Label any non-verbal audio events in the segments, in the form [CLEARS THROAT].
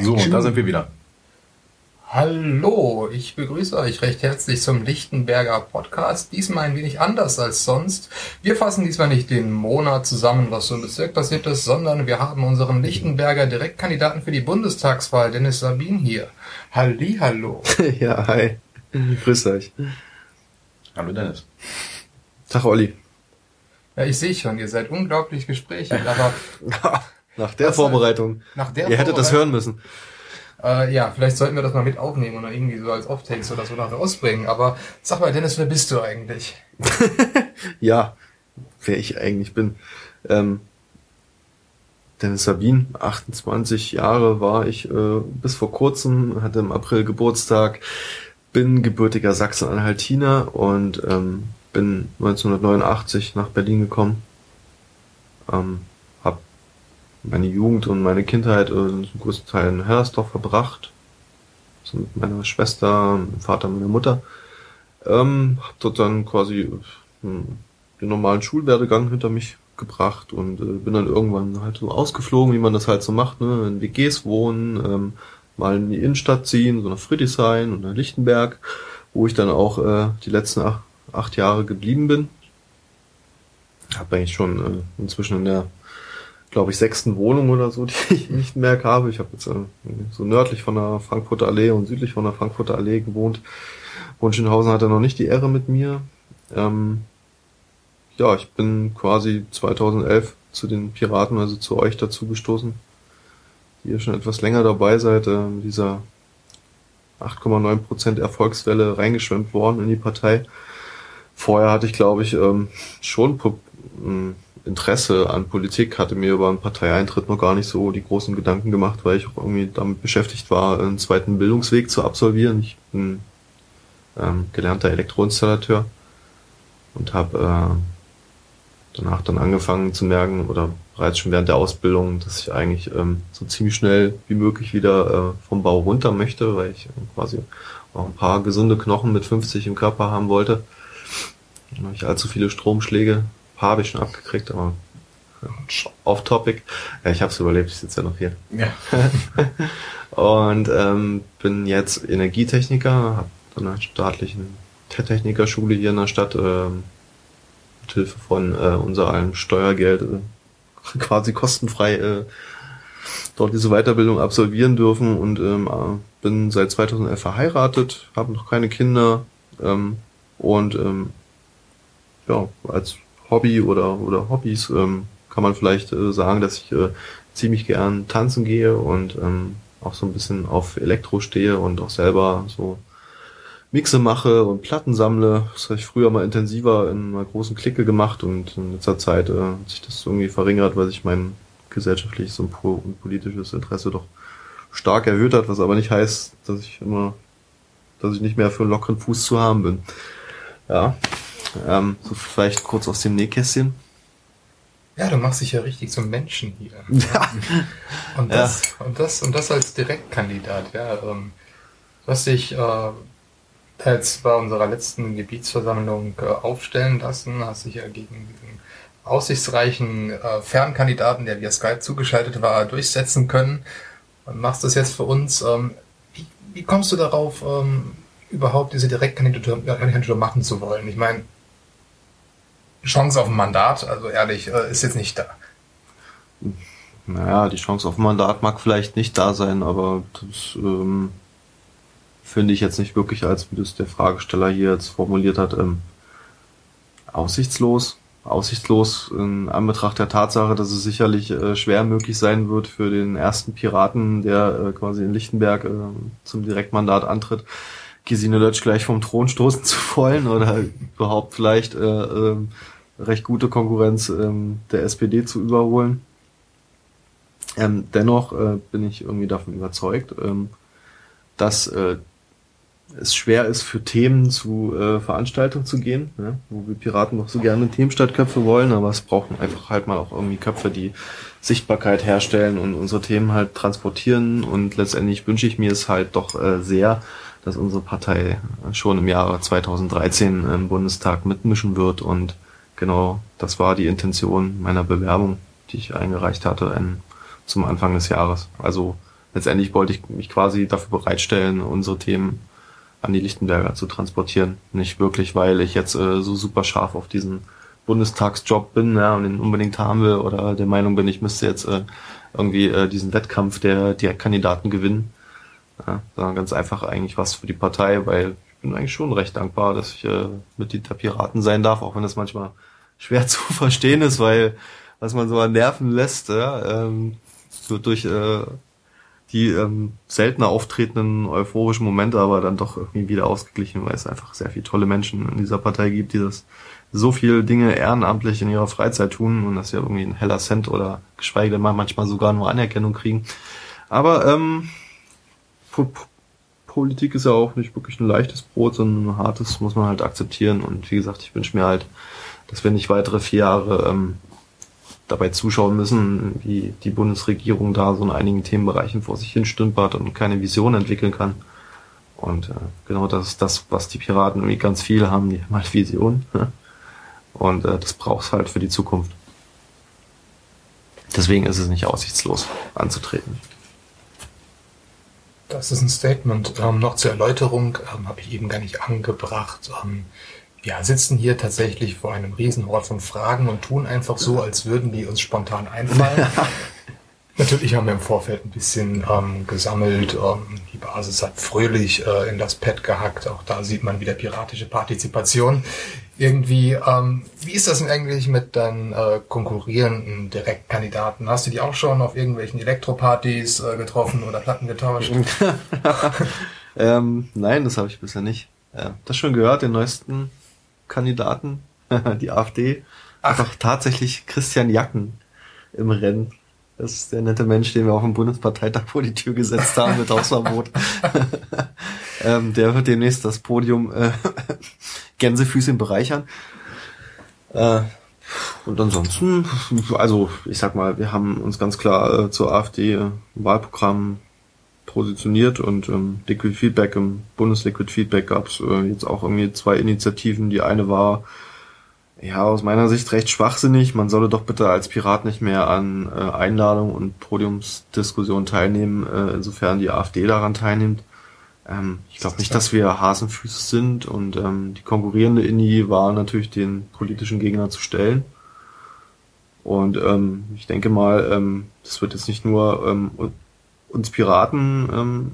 So, und da sind wir wieder. Hallo, ich begrüße euch recht herzlich zum Lichtenberger Podcast. Diesmal ein wenig anders als sonst. Wir fassen diesmal nicht den Monat zusammen, was so im Bezirk passiert ist, sondern wir haben unseren Lichtenberger Direktkandidaten für die Bundestagswahl, Dennis Sabin, hier. Halli, hallo. [LAUGHS] ja, hi. Grüß euch. Hallo Dennis. Tag Olli. Ja, ich sehe schon, ihr seid unglaublich gesprächig, aber... [LAUGHS] nach der Vorbereitung. Nach der ihr hättet das hören müssen. Äh, ja, vielleicht sollten wir das mal mit aufnehmen oder irgendwie so als Offtakes oder so nachher ausbringen. Aber sag mal, Dennis, wer bist du eigentlich? [LAUGHS] ja, wer ich eigentlich bin. Ähm, Dennis Sabin, 28 Jahre war ich äh, bis vor kurzem, hatte im April Geburtstag, bin gebürtiger Sachsen-Anhaltiner und ähm, bin 1989 nach Berlin gekommen. Ähm, meine Jugend und meine Kindheit äh, einen großen Teil in Hellersdorf verbracht. So mit meiner Schwester, meinem Vater, meiner Mutter. Ähm, hab dort dann quasi äh, den normalen Schulwerdegang hinter mich gebracht und äh, bin dann irgendwann halt so ausgeflogen, wie man das halt so macht, ne? in WGs wohnen, ähm, mal in die Innenstadt ziehen, so nach Friedrichshain und nach Lichtenberg, wo ich dann auch äh, die letzten acht, acht Jahre geblieben bin. Hab eigentlich schon äh, inzwischen in der glaube ich, sechsten Wohnung oder so, [LAUGHS] die ich nicht mehr habe. Ich habe jetzt äh, so nördlich von der Frankfurter Allee und südlich von der Frankfurter Allee gewohnt. Wunschenhausen hatte noch nicht die Ehre mit mir. Ähm, ja, ich bin quasi 2011 zu den Piraten, also zu euch dazu gestoßen, die ihr schon etwas länger dabei seid, äh, dieser 8,9% Erfolgswelle reingeschwemmt worden in die Partei. Vorher hatte ich, glaube ich, ähm, schon ähm, Interesse an Politik, hatte mir über einen Parteieintritt noch gar nicht so die großen Gedanken gemacht, weil ich auch irgendwie damit beschäftigt war, einen zweiten Bildungsweg zu absolvieren. Ich bin ähm, gelernter Elektroinstallateur und habe äh, danach dann angefangen zu merken oder bereits schon während der Ausbildung, dass ich eigentlich ähm, so ziemlich schnell wie möglich wieder äh, vom Bau runter möchte, weil ich äh, quasi auch ein paar gesunde Knochen mit 50 im Körper haben wollte. Ich allzu viele Stromschläge paar habe ich schon abgekriegt, aber off topic. Ja, ich habe es überlebt, ich sitze ja noch hier. Ja. [LAUGHS] und ähm, bin jetzt Energietechniker, habe an einer staatlichen Technikerschule hier in der Stadt ähm, mit Hilfe von äh, unser allem Steuergeld äh, [LAUGHS] quasi kostenfrei äh, dort diese Weiterbildung absolvieren dürfen und ähm, äh, bin seit 2011 verheiratet, habe noch keine Kinder ähm, und ähm, ja, als Hobby oder, oder Hobbys ähm, kann man vielleicht äh, sagen, dass ich äh, ziemlich gern tanzen gehe und ähm, auch so ein bisschen auf Elektro stehe und auch selber so Mixe mache und Platten sammle. Das habe ich früher mal intensiver in einer großen Clique gemacht und in letzter Zeit äh, hat sich das irgendwie verringert, weil sich mein gesellschaftliches und politisches Interesse doch stark erhöht hat, was aber nicht heißt, dass ich immer, dass ich nicht mehr für einen lockeren Fuß zu haben bin. Ja, ähm, so vielleicht kurz aus dem Nähkästchen. Ja, du machst dich ja richtig zum Menschen hier. [LAUGHS] Ja. Und das, ja. und das, und das als Direktkandidat, ja. Ähm, du hast dich äh, jetzt bei unserer letzten Gebietsversammlung äh, aufstellen lassen, hast dich ja gegen diesen aussichtsreichen äh, Fernkandidaten, der via Skype zugeschaltet war, durchsetzen können und machst das jetzt für uns. Ähm, wie, wie kommst du darauf, ähm, überhaupt diese Direktkandidatur machen zu wollen? Ich meine, Chance auf ein Mandat, also ehrlich, äh, ist jetzt nicht da. Naja, die Chance auf ein Mandat mag vielleicht nicht da sein, aber das ähm, finde ich jetzt nicht wirklich, als wie das der Fragesteller hier jetzt formuliert hat, ähm, aussichtslos. Aussichtslos in Anbetracht der Tatsache, dass es sicherlich äh, schwer möglich sein wird für den ersten Piraten, der äh, quasi in Lichtenberg äh, zum Direktmandat antritt, Gesine Lötsch gleich vom Thron stoßen zu wollen oder überhaupt vielleicht äh, äh, recht gute Konkurrenz ähm, der SPD zu überholen. Ähm, dennoch äh, bin ich irgendwie davon überzeugt, ähm, dass äh, es schwer ist, für Themen zu äh, Veranstaltungen zu gehen, ne? wo wir Piraten noch so gerne Themenstadtköpfe wollen, aber es brauchen einfach halt mal auch irgendwie Köpfe, die Sichtbarkeit herstellen und unsere Themen halt transportieren und letztendlich wünsche ich mir es halt doch äh, sehr, dass unsere Partei schon im Jahre 2013 im Bundestag mitmischen wird und genau das war die Intention meiner Bewerbung, die ich eingereicht hatte in, zum Anfang des Jahres. Also letztendlich wollte ich mich quasi dafür bereitstellen, unsere Themen an die Lichtenberger zu transportieren. Nicht wirklich, weil ich jetzt äh, so super scharf auf diesen Bundestagsjob bin ja, und den unbedingt haben will oder der Meinung bin, ich müsste jetzt äh, irgendwie äh, diesen Wettkampf der Direktkandidaten gewinnen. Ja, sondern ganz einfach eigentlich was für die Partei, weil ich bin eigentlich schon recht dankbar, dass ich äh, Mitglied der Piraten sein darf, auch wenn das manchmal schwer [LAUGHS] zu verstehen ist, weil was man so an Nerven lässt, ja, ähm, wird durch äh, die ähm, seltener auftretenden euphorischen Momente aber dann doch irgendwie wieder ausgeglichen, weil es einfach sehr viele tolle Menschen in dieser Partei gibt, die das so viele Dinge ehrenamtlich in ihrer Freizeit tun und das ja irgendwie ein heller Cent oder geschweige denn mal manchmal sogar nur Anerkennung kriegen. Aber ähm, po Politik ist ja auch nicht wirklich ein leichtes Brot, sondern ein hartes muss man halt akzeptieren. Und wie gesagt, ich wünsche mir halt, dass wir nicht weitere vier Jahre ähm, dabei zuschauen müssen, wie die Bundesregierung da so in einigen Themenbereichen vor sich hin stümpert und keine Vision entwickeln kann. Und äh, genau das ist das, was die Piraten irgendwie ganz viel haben, die haben halt Vision. Ne? Und äh, das braucht's halt für die Zukunft. Deswegen ist es nicht aussichtslos anzutreten. Das ist ein Statement. Ähm, noch zur Erläuterung ähm, habe ich eben gar nicht angebracht. Ähm, wir sitzen hier tatsächlich vor einem Riesenhort von Fragen und tun einfach so, als würden die uns spontan einfallen. [LAUGHS] Natürlich haben wir im Vorfeld ein bisschen ähm, gesammelt. Ähm, die Basis hat fröhlich äh, in das Pad gehackt. Auch da sieht man wieder piratische Partizipation. Irgendwie, ähm, wie ist das denn eigentlich mit deinen äh, konkurrierenden Direktkandidaten? Hast du die auch schon auf irgendwelchen Elektropartys äh, getroffen oder Platten getauscht? [LAUGHS] ähm, nein, das habe ich bisher nicht. Ja, das schon gehört, den neuesten Kandidaten, [LAUGHS] die AfD, Ach. einfach tatsächlich Christian Jacken im Rennen. Das ist der nette Mensch, den wir auf dem Bundesparteitag vor die Tür gesetzt haben mit [LAUGHS] Hausverbot. [LAUGHS] ähm, der wird demnächst das Podium äh, Gänsefüßchen bereichern. Äh, und ansonsten, also ich sag mal, wir haben uns ganz klar äh, zur AfD äh, Wahlprogramm positioniert und ähm, Liquid Feedback, im Bundesliquid Feedback gab es äh, jetzt auch irgendwie zwei Initiativen. Die eine war ja, aus meiner Sicht recht schwachsinnig. Man solle doch bitte als Pirat nicht mehr an äh, Einladungen und Podiumsdiskussionen teilnehmen, äh, insofern die AfD daran teilnimmt. Ähm, ich glaube nicht, dass wir Hasenfüße sind und ähm, die konkurrierende Inni war natürlich den politischen Gegner zu stellen. Und ähm, ich denke mal, ähm, das wird jetzt nicht nur ähm, uns Piraten ähm,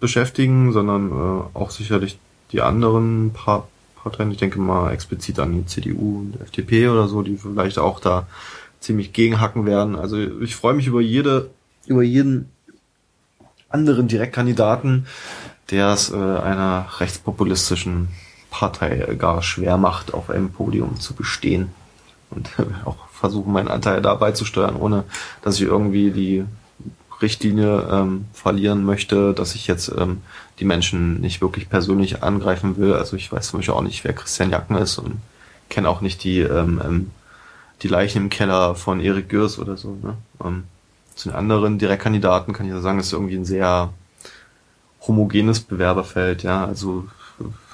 beschäftigen, sondern äh, auch sicherlich die anderen paar Parteien. Ich denke mal explizit an die CDU und FDP oder so, die vielleicht auch da ziemlich gegenhacken werden. Also ich freue mich über jede, über jeden anderen Direktkandidaten, der es äh, einer rechtspopulistischen Partei gar schwer macht, auf einem Podium zu bestehen und [LAUGHS] auch versuchen, meinen Anteil dabei zu steuern, ohne dass ich irgendwie die Richtlinie ähm, verlieren möchte, dass ich jetzt ähm, die Menschen nicht wirklich persönlich angreifen will. Also ich weiß zum Beispiel auch nicht, wer Christian Jacken ist und kenne auch nicht die, ähm, ähm, die Leichen im Keller von Erik Gürs oder so. Ne? Ähm, zu den anderen Direktkandidaten kann ich ja sagen, ist irgendwie ein sehr homogenes Bewerberfeld, ja. Also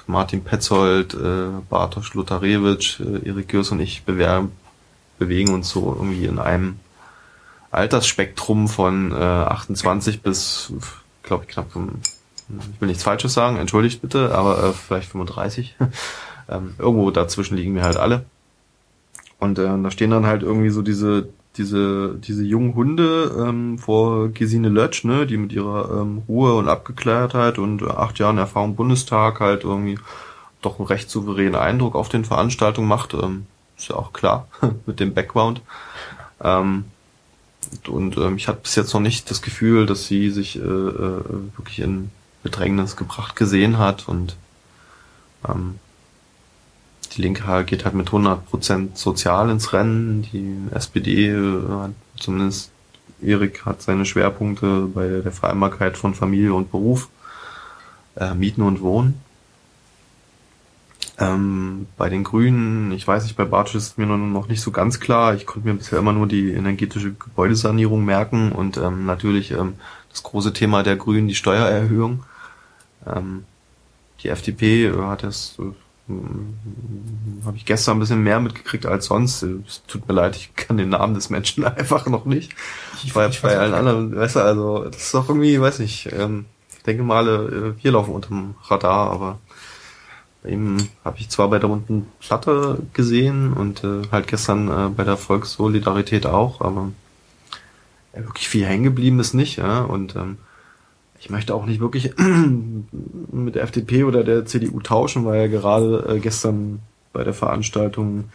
Martin Petzold, äh, Bartosz Lutarewitsch, äh, Erik Gürs und ich bewegen uns so irgendwie in einem Altersspektrum von äh, 28 bis, glaube ich, knapp, ich will nichts Falsches sagen, entschuldigt bitte, aber äh, vielleicht 35. [LAUGHS] ähm, irgendwo dazwischen liegen wir halt alle. Und äh, da stehen dann halt irgendwie so diese diese diese jungen Hunde ähm, vor Gesine Lötsch, ne, die mit ihrer ähm, Ruhe und Abgeklärtheit und äh, acht Jahren Erfahrung Bundestag halt irgendwie doch einen recht souveränen Eindruck auf den Veranstaltungen macht. Ähm, ist ja auch klar [LAUGHS] mit dem Background. Ähm, und ähm, ich hatte bis jetzt noch nicht das Gefühl, dass sie sich äh, äh, wirklich in Bedrängnis gebracht gesehen hat und ähm, die Linke geht halt mit 100% sozial ins Rennen. Die SPD äh, hat zumindest Erik hat seine Schwerpunkte bei der Vereinbarkeit von Familie und Beruf, äh, Mieten und Wohnen. Ähm, bei den Grünen, ich weiß nicht, bei Bartsch ist mir noch nicht so ganz klar. Ich konnte mir bisher immer nur die energetische Gebäudesanierung merken und ähm, natürlich ähm, das große Thema der Grünen, die Steuererhöhung. Ähm, die FDP hat es hm, habe ich gestern ein bisschen mehr mitgekriegt als sonst. Es tut mir leid, ich kann den Namen des Menschen [LAUGHS] einfach noch nicht. Ich, ich bei allen anderen, weißt du, also das ist doch irgendwie, weiß nicht, ähm, ich denke mal, äh, wir laufen unterm Radar, aber bei ihm habe ich zwar bei der runden Platte gesehen und äh, halt gestern äh, bei der Volkssolidarität auch, aber ja, wirklich viel hängen geblieben ist nicht, ja. Und ähm, ich möchte auch nicht wirklich [CLEARS THROAT] mit der FDP oder der CDU tauschen, weil ja gerade äh, gestern bei der Veranstaltung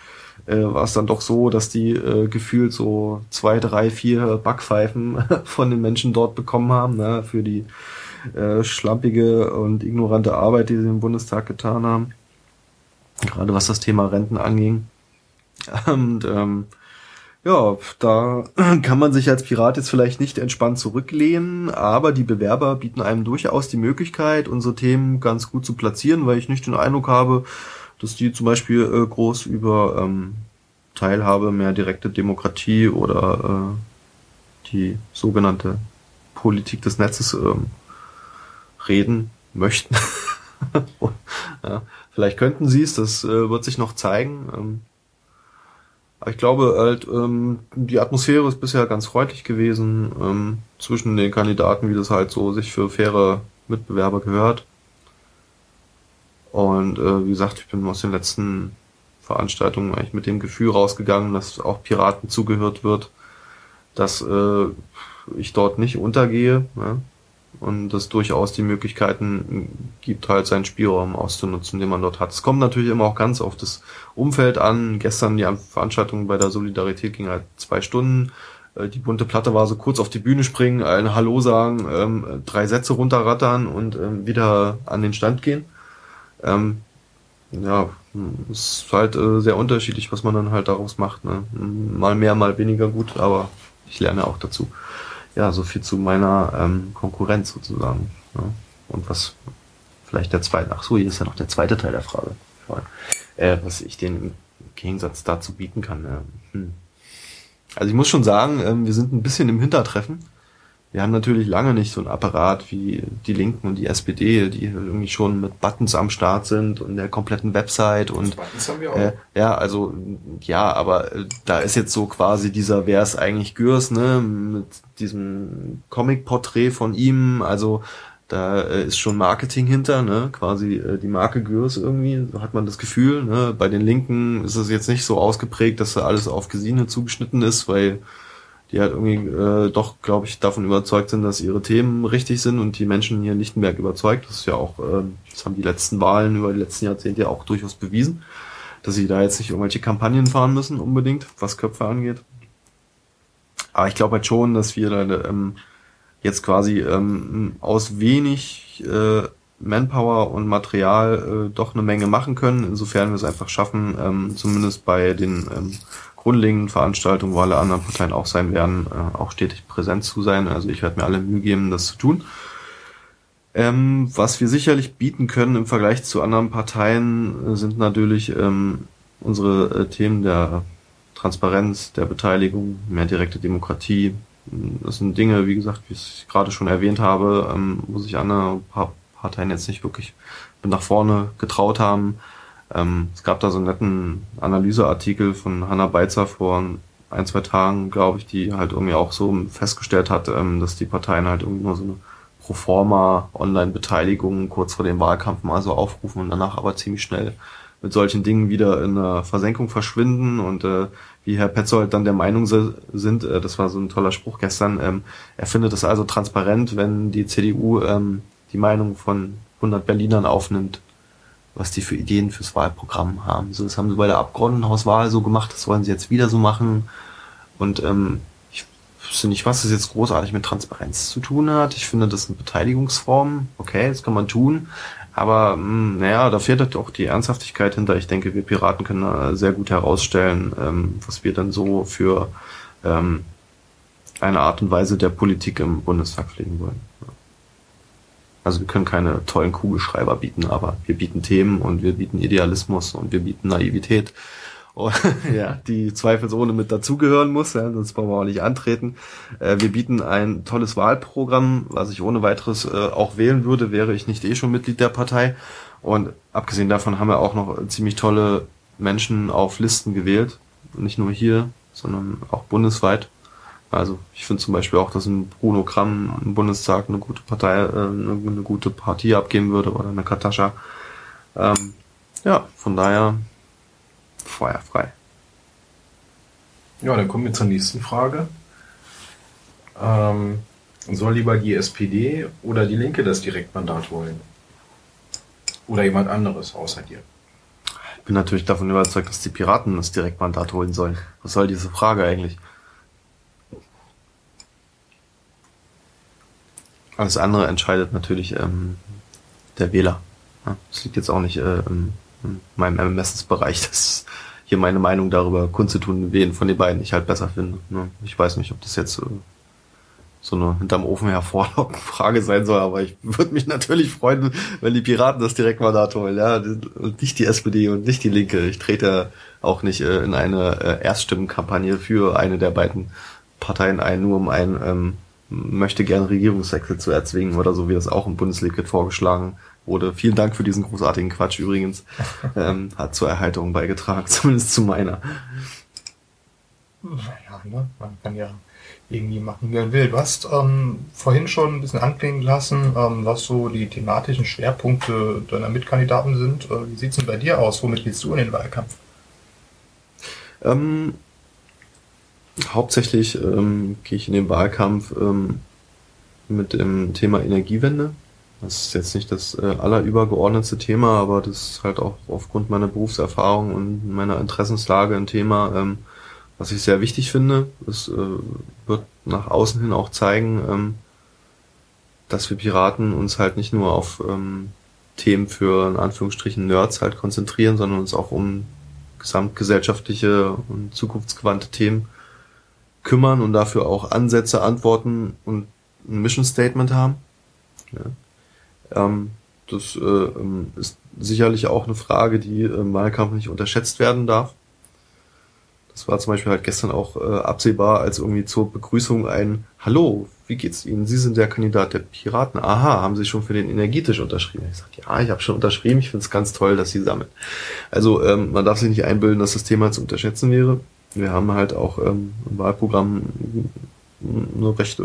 äh, war es dann doch so, dass die äh, gefühlt so zwei, drei, vier Backpfeifen [LAUGHS] von den Menschen dort bekommen haben, ne, für die äh, schlampige und ignorante Arbeit, die sie im Bundestag getan haben. Gerade was das Thema Renten anging. [LAUGHS] Und ähm, ja, da [CLEARS THROAT] kann man sich als Pirat jetzt vielleicht nicht entspannt zurücklehnen, aber die Bewerber bieten einem durchaus die Möglichkeit, unsere Themen ganz gut zu platzieren, weil ich nicht den Eindruck habe, dass die zum Beispiel äh, groß über ähm, Teilhabe, mehr direkte Demokratie oder äh, die sogenannte Politik des Netzes ähm, reden möchten. [LAUGHS] ja, vielleicht könnten sie es, das äh, wird sich noch zeigen. Ähm, ich glaube halt, ähm, die Atmosphäre ist bisher ganz freundlich gewesen ähm, zwischen den Kandidaten, wie das halt so sich für faire Mitbewerber gehört. Und äh, wie gesagt, ich bin aus den letzten Veranstaltungen eigentlich mit dem Gefühl rausgegangen, dass auch Piraten zugehört wird, dass äh, ich dort nicht untergehe. Ja? Und das durchaus die Möglichkeiten gibt, halt seinen Spielraum auszunutzen, den man dort hat. Es kommt natürlich immer auch ganz auf das Umfeld an. Gestern die Veranstaltung bei der Solidarität ging halt zwei Stunden. Äh, die bunte Platte war so kurz auf die Bühne springen, ein Hallo sagen, ähm, drei Sätze runterrattern und ähm, wieder an den Stand gehen. Ähm, ja, ist halt äh, sehr unterschiedlich, was man dann halt daraus macht. Ne? Mal mehr, mal weniger gut, aber ich lerne auch dazu ja, so viel zu meiner ähm, Konkurrenz sozusagen. Ja. Und was vielleicht der zweite, ach so, hier ist ja noch der zweite Teil der Frage. Äh, was ich den im Gegensatz dazu bieten kann. Äh, hm. Also ich muss schon sagen, ähm, wir sind ein bisschen im Hintertreffen wir haben natürlich lange nicht so ein Apparat wie die Linken und die SPD, die irgendwie schon mit Buttons am Start sind und der kompletten Website und Buttons haben wir auch. Äh, ja, also ja, aber äh, da ist jetzt so quasi dieser wer ist eigentlich Gürs, ne, mit diesem Comic-Porträt von ihm, also da äh, ist schon Marketing hinter, ne? Quasi äh, die Marke Gürs irgendwie, so hat man das Gefühl. Ne? Bei den Linken ist es jetzt nicht so ausgeprägt, dass da alles auf Gesine zugeschnitten ist, weil die halt irgendwie äh, doch, glaube ich, davon überzeugt sind, dass ihre Themen richtig sind und die Menschen hier in Lichtenberg überzeugt. Das ist ja auch, äh, das haben die letzten Wahlen über die letzten Jahrzehnte ja auch durchaus bewiesen, dass sie da jetzt nicht irgendwelche Kampagnen fahren müssen unbedingt, was Köpfe angeht. Aber ich glaube halt schon, dass wir da ähm, jetzt quasi ähm, aus wenig äh, Manpower und Material äh, doch eine Menge machen können, insofern wir es einfach schaffen, ähm, zumindest bei den ähm, grundlegenden Veranstaltungen, wo alle anderen Parteien auch sein werden, äh, auch stetig präsent zu sein. Also ich werde mir alle Mühe geben, das zu tun. Ähm, was wir sicherlich bieten können im Vergleich zu anderen Parteien, äh, sind natürlich ähm, unsere äh, Themen der Transparenz, der Beteiligung, mehr direkte Demokratie. Das sind Dinge, wie gesagt, wie ich gerade schon erwähnt habe, ähm, wo sich andere Parteien jetzt nicht wirklich nach vorne getraut haben. Ähm, es gab da so einen netten Analyseartikel von Hanna Beitzer vor ein, zwei Tagen, glaube ich, die halt irgendwie auch so festgestellt hat, ähm, dass die Parteien halt irgendwie nur so eine Proforma Online-Beteiligung kurz vor dem Wahlkampf mal so aufrufen und danach aber ziemlich schnell mit solchen Dingen wieder in der Versenkung verschwinden. Und äh, wie Herr Petzold dann der Meinung sind, äh, das war so ein toller Spruch gestern, ähm, er findet es also transparent, wenn die CDU ähm, die Meinung von 100 Berlinern aufnimmt was die für Ideen fürs Wahlprogramm haben. So, das haben sie bei der Abgeordnetenhauswahl so gemacht, das wollen sie jetzt wieder so machen. Und ähm, ich wüsste nicht, was das jetzt großartig mit Transparenz zu tun hat. Ich finde, das ist eine Beteiligungsform. Okay, das kann man tun. Aber mh, hm, naja, da fehlt halt auch die Ernsthaftigkeit hinter. Ich denke, wir Piraten können sehr gut herausstellen, ähm, was wir dann so für ähm, eine Art und Weise der Politik im Bundestag pflegen wollen. Also wir können keine tollen Kugelschreiber bieten, aber wir bieten Themen und wir bieten Idealismus und wir bieten Naivität oh, [LAUGHS] ja, die zweifelsohne mit dazugehören muss, ja, sonst brauchen wir auch nicht antreten. Äh, wir bieten ein tolles Wahlprogramm, was ich ohne weiteres äh, auch wählen würde, wäre ich nicht eh schon Mitglied der Partei. Und abgesehen davon haben wir auch noch ziemlich tolle Menschen auf Listen gewählt. Nicht nur hier, sondern auch bundesweit. Also ich finde zum Beispiel auch, dass ein Bruno Kramm im Bundestag eine gute Partei, äh, eine, eine, gute Partie abgeben würde oder eine Katascha. Ähm, ja, von daher feuerfrei. Ja, dann kommen wir zur nächsten Frage. Ähm, soll lieber die SPD oder die Linke das Direktmandat holen? Oder jemand anderes außer dir? Ich bin natürlich davon überzeugt, dass die Piraten das Direktmandat holen sollen. Was soll diese Frage eigentlich? Alles andere entscheidet natürlich ähm, der Wähler. Das liegt jetzt auch nicht äh, in, in meinem Ermessensbereich, [LAUGHS] das hier meine Meinung darüber kundzutun, wen von den beiden ich halt besser finde. Ne? Ich weiß nicht, ob das jetzt äh, so eine hinterm Ofen hervorlockende [LAUGHS] Frage sein soll, aber ich würde mich natürlich freuen, wenn die Piraten das Direktmandat holen, ja, und nicht die SPD und nicht die Linke. Ich trete auch nicht äh, in eine äh, Erststimmenkampagne für eine der beiden Parteien ein, nur um einen ähm, möchte gerne Regierungswechsel zu erzwingen oder so, wie das auch im Bundesliga vorgeschlagen wurde. Vielen Dank für diesen großartigen Quatsch übrigens. [LAUGHS] ähm, hat zur Erheiterung beigetragen, [LAUGHS] zumindest zu meiner. Naja, ne? man kann ja irgendwie machen, wie man will. Du hast ähm, vorhin schon ein bisschen anklingen lassen, ähm, was so die thematischen Schwerpunkte deiner Mitkandidaten sind. Äh, wie sieht's denn bei dir aus? Womit gehst du in den Wahlkampf? Ähm, hauptsächlich ähm, gehe ich in den Wahlkampf ähm, mit dem Thema Energiewende. Das ist jetzt nicht das äh, allerübergeordnete Thema, aber das ist halt auch aufgrund meiner Berufserfahrung und meiner Interessenslage ein Thema, ähm, was ich sehr wichtig finde. Es äh, wird nach außen hin auch zeigen, ähm, dass wir Piraten uns halt nicht nur auf ähm, Themen für in Anführungsstrichen Nerds halt konzentrieren, sondern uns auch um gesamtgesellschaftliche und zukunftsgewandte Themen kümmern und dafür auch Ansätze, Antworten und ein Mission Statement haben. Ja. Ähm, das äh, ähm, ist sicherlich auch eine Frage, die im Wahlkampf nicht unterschätzt werden darf. Das war zum Beispiel halt gestern auch äh, absehbar, als irgendwie zur Begrüßung ein Hallo, wie geht's Ihnen? Sie sind der Kandidat der Piraten. Aha, haben Sie schon für den Energietisch unterschrieben? Ich sagte, ja, ich habe schon unterschrieben. Ich finde es ganz toll, dass Sie sammeln. Also ähm, man darf sich nicht einbilden, dass das Thema zu unterschätzen wäre wir haben halt auch ähm, im Wahlprogramm eine recht äh,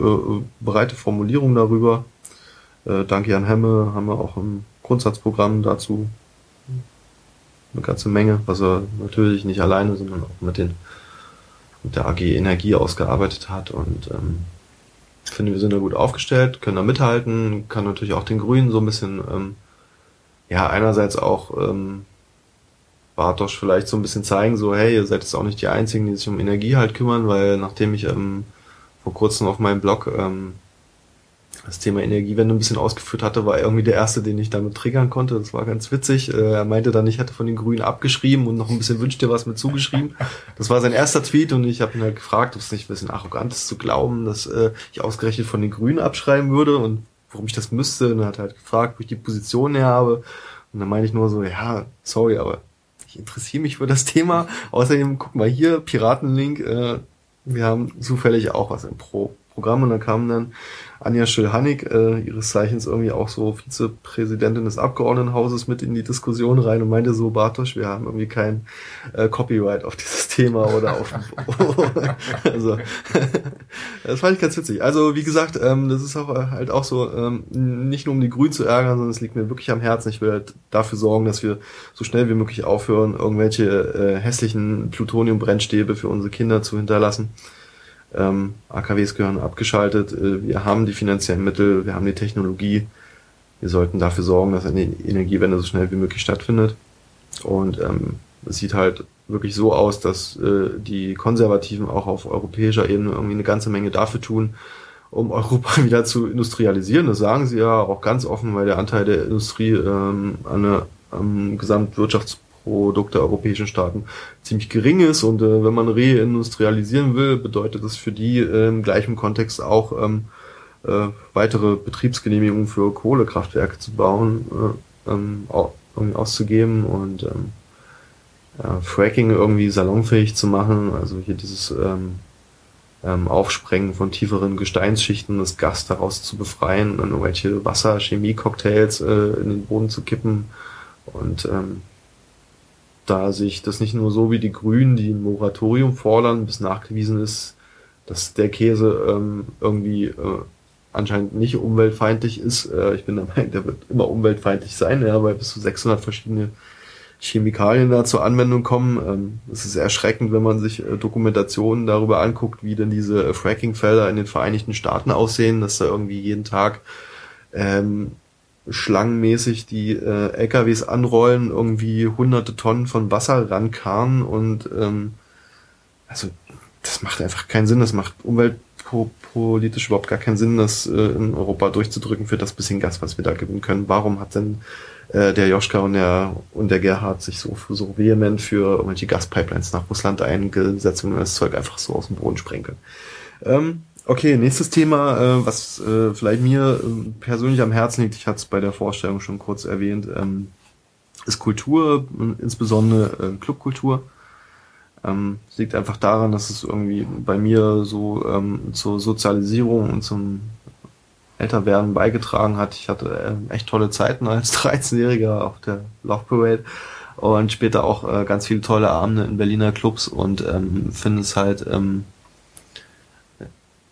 breite Formulierung darüber. Äh, dank Jan Hemme haben wir auch im Grundsatzprogramm dazu eine ganze Menge, was er natürlich nicht alleine, sondern auch mit den mit der AG Energie ausgearbeitet hat und ähm, finde, wir sind da gut aufgestellt, können da mithalten, kann natürlich auch den Grünen so ein bisschen ähm, ja einerseits auch ähm, Bartosch vielleicht so ein bisschen zeigen, so hey, ihr seid jetzt auch nicht die Einzigen, die sich um Energie halt kümmern, weil nachdem ich ähm, vor kurzem auf meinem Blog ähm, das Thema Energiewende ein bisschen ausgeführt hatte, war er irgendwie der Erste, den ich damit triggern konnte. Das war ganz witzig. Äh, er meinte dann, ich hätte von den Grünen abgeschrieben und noch ein bisschen wünscht dir was mit zugeschrieben. Das war sein erster Tweet und ich habe ihn halt gefragt, ob es nicht ein bisschen arrogant ist zu glauben, dass äh, ich ausgerechnet von den Grünen abschreiben würde und warum ich das müsste. Und er hat halt gefragt, wo ich die Position her habe. Und dann meine ich nur so, ja, sorry, aber ich interessiere mich für das Thema. Außerdem, guck mal hier, Piratenlink, äh, wir haben zufällig auch was im Pro Programm und da kam dann Anja Schülhannig, äh, ihres Zeichens irgendwie auch so Vizepräsidentin des Abgeordnetenhauses mit in die Diskussion rein und meinte so, Bartosch, wir haben irgendwie kein äh, Copyright auf dieses Thema oder auf [LAUGHS] also [LAUGHS] das fand ich ganz witzig. Also wie gesagt, ähm, das ist auch äh, halt auch so, ähm, nicht nur um die Grünen zu ärgern, sondern es liegt mir wirklich am Herzen. Ich will halt dafür sorgen, dass wir so schnell wie möglich aufhören, irgendwelche äh, hässlichen Plutoniumbrennstäbe für unsere Kinder zu hinterlassen. Ähm, AKWs gehören abgeschaltet. Äh, wir haben die finanziellen Mittel, wir haben die Technologie. Wir sollten dafür sorgen, dass eine Energiewende so schnell wie möglich stattfindet. Und ähm, es sieht halt wirklich so aus, dass äh, die Konservativen auch auf europäischer Ebene irgendwie eine ganze Menge dafür tun, um Europa [LAUGHS] wieder zu industrialisieren. Das sagen sie ja auch ganz offen, weil der Anteil der Industrie ähm, an der, am Gesamtwirtschafts Produkt der europäischen Staaten ziemlich gering ist und äh, wenn man reindustrialisieren will, bedeutet das für die äh, im gleichen Kontext auch ähm, äh, weitere Betriebsgenehmigungen für Kohlekraftwerke zu bauen, äh, ähm, auszugeben und ähm, äh, Fracking irgendwie salonfähig zu machen, also hier dieses ähm, ähm, Aufsprengen von tieferen Gesteinsschichten, das Gas daraus zu befreien, dann irgendwelche Wasser-Chemie-Cocktails äh, in den Boden zu kippen. Und ähm, da sich das nicht nur so wie die Grünen, die ein Moratorium fordern, bis nachgewiesen ist, dass der Käse ähm, irgendwie äh, anscheinend nicht umweltfeindlich ist. Äh, ich bin der Meinung, der wird immer umweltfeindlich sein, ja, weil bis zu 600 verschiedene Chemikalien da zur Anwendung kommen. Ähm, es ist erschreckend, wenn man sich äh, Dokumentationen darüber anguckt, wie denn diese äh, Fracking-Felder in den Vereinigten Staaten aussehen, dass da irgendwie jeden Tag ähm, schlangenmäßig die äh, LKWs anrollen, irgendwie hunderte Tonnen von Wasser rankarren und ähm, also das macht einfach keinen Sinn, das macht umweltpolitisch überhaupt gar keinen Sinn, das äh, in Europa durchzudrücken für das bisschen Gas, was wir da gewinnen können. Warum hat denn äh, der Joschka und der, und der Gerhard sich so, so vehement für irgendwelche Gaspipelines nach Russland eingesetzt und das Zeug einfach so aus dem Boden sprengen können. Ähm, okay, nächstes Thema, äh, was äh, vielleicht mir äh, persönlich am Herzen liegt, ich hatte es bei der Vorstellung schon kurz erwähnt, ähm, ist Kultur, insbesondere äh, Clubkultur. Ähm, liegt einfach daran, dass es irgendwie bei mir so ähm, zur Sozialisierung und zum Älterwerden beigetragen hat. Ich hatte äh, echt tolle Zeiten als [LAUGHS] 13-Jähriger auf der Love Parade und später auch äh, ganz viele tolle Abende in Berliner Clubs und ähm, finde es halt, ähm,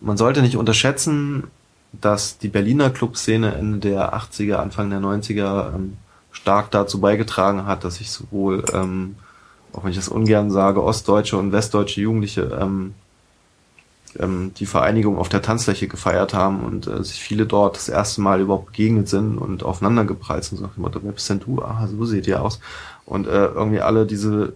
man sollte nicht unterschätzen, dass die Berliner Clubszene Ende der 80er, Anfang der 90er ähm, stark dazu beigetragen hat, dass sich sowohl, ähm, auch wenn ich das ungern sage, ostdeutsche und westdeutsche Jugendliche ähm, ähm, die Vereinigung auf der Tanzfläche gefeiert haben und äh, sich viele dort das erste Mal überhaupt begegnet sind und aufeinander geprallt sind. So nach dem Motto, wer bist denn du? Ah, so seht ihr aus. Und äh, irgendwie alle diese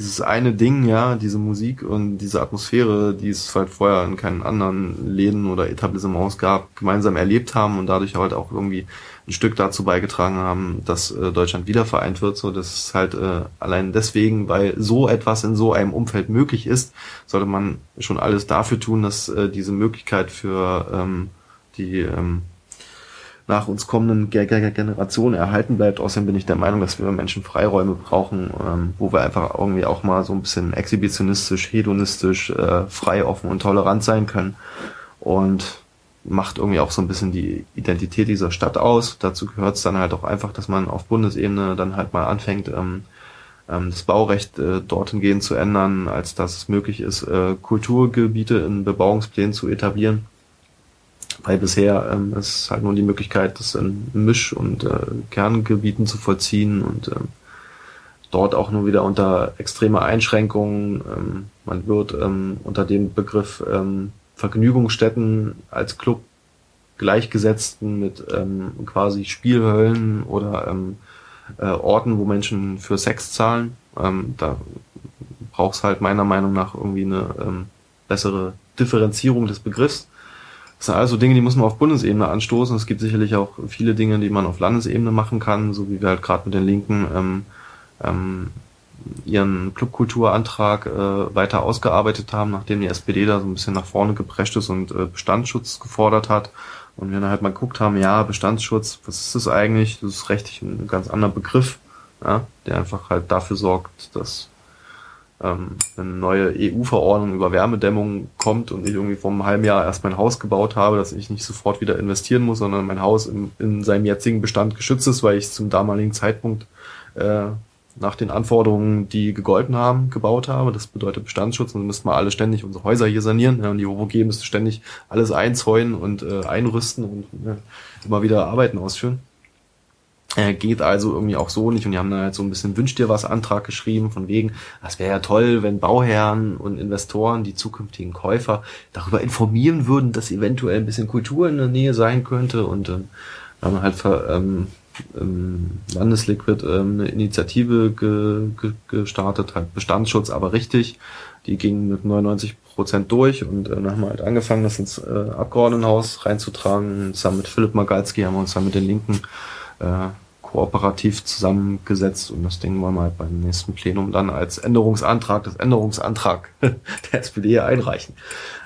dieses eine Ding, ja, diese Musik und diese Atmosphäre, die es halt vorher in keinen anderen Läden oder Etablissements gab, gemeinsam erlebt haben und dadurch halt auch irgendwie ein Stück dazu beigetragen haben, dass äh, Deutschland wieder vereint wird. So, das ist halt äh, allein deswegen, weil so etwas in so einem Umfeld möglich ist, sollte man schon alles dafür tun, dass äh, diese Möglichkeit für ähm, die ähm, nach uns kommenden Generationen erhalten bleibt. Außerdem bin ich der Meinung, dass wir Menschen Freiräume brauchen, ähm, wo wir einfach irgendwie auch mal so ein bisschen exhibitionistisch, hedonistisch, äh, frei, offen und tolerant sein können. Und macht irgendwie auch so ein bisschen die Identität dieser Stadt aus. Dazu gehört es dann halt auch einfach, dass man auf Bundesebene dann halt mal anfängt, ähm, ähm, das Baurecht äh, dorthin gehen zu ändern, als dass es möglich ist, äh, Kulturgebiete in Bebauungsplänen zu etablieren. Weil bisher ähm, ist halt nur die Möglichkeit, das in Misch- und äh, Kerngebieten zu vollziehen und ähm, dort auch nur wieder unter extreme Einschränkungen. Ähm, man wird ähm, unter dem Begriff ähm, Vergnügungsstätten als Club gleichgesetzten mit ähm, quasi Spielhöllen oder ähm, äh, Orten, wo Menschen für Sex zahlen. Ähm, da braucht es halt meiner Meinung nach irgendwie eine ähm, bessere Differenzierung des Begriffs. Das sind also Dinge, die muss man auf Bundesebene anstoßen. Es gibt sicherlich auch viele Dinge, die man auf Landesebene machen kann, so wie wir halt gerade mit den Linken ähm, ähm, ihren Clubkulturantrag äh, weiter ausgearbeitet haben, nachdem die SPD da so ein bisschen nach vorne geprescht ist und äh, Bestandsschutz gefordert hat. Und wir dann halt mal geguckt haben, ja, Bestandsschutz, was ist das eigentlich? Das ist rechtlich ein ganz anderer Begriff, ja, der einfach halt dafür sorgt, dass ähm, eine neue EU-Verordnung über Wärmedämmung kommt und ich irgendwie vor einem halben Jahr erst mein Haus gebaut habe, dass ich nicht sofort wieder investieren muss, sondern mein Haus in, in seinem jetzigen Bestand geschützt ist, weil ich es zum damaligen Zeitpunkt äh, nach den Anforderungen, die gegolten haben, gebaut habe. Das bedeutet Bestandsschutz und dann müssten wir alle ständig unsere Häuser hier sanieren. Ja, und die OVG müsste ständig alles einzäunen und äh, einrüsten und äh, immer wieder Arbeiten ausführen. Äh, geht also irgendwie auch so nicht und die haben dann halt so ein bisschen Wünsch dir was Antrag geschrieben von wegen, das wäre ja toll, wenn Bauherren und Investoren, die zukünftigen Käufer darüber informieren würden, dass eventuell ein bisschen Kultur in der Nähe sein könnte und ähm, haben halt ähm, ähm, Landesliquid ähm, eine Initiative ge, ge, gestartet, halt Bestandsschutz, aber richtig. Die ging mit 99 Prozent durch und äh, dann haben wir halt angefangen, das ins äh, Abgeordnetenhaus reinzutragen. Zusammen mit Philipp Magalski haben wir uns dann mit den Linken äh, kooperativ zusammengesetzt und das Ding wollen wir halt beim nächsten Plenum dann als Änderungsantrag, das Änderungsantrag [LAUGHS] der SPD einreichen.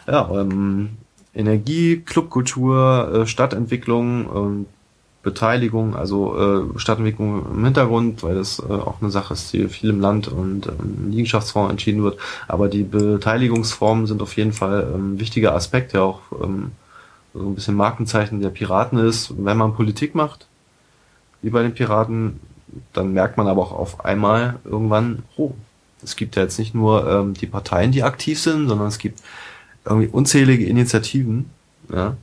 Ja, ähm, Energie, Clubkultur, äh, Stadtentwicklung, ähm, Beteiligung, also äh, Stadtentwicklung im Hintergrund, weil das äh, auch eine Sache ist, die viel im Land und ähm, Liegenschaftsfonds entschieden wird. Aber die Beteiligungsformen sind auf jeden Fall ähm, wichtiger Aspekt, der auch ähm, so ein bisschen Markenzeichen der Piraten ist. Wenn man Politik macht, wie bei den Piraten, dann merkt man aber auch auf einmal irgendwann, oh, es gibt ja jetzt nicht nur ähm, die Parteien, die aktiv sind, sondern es gibt irgendwie unzählige Initiativen ja,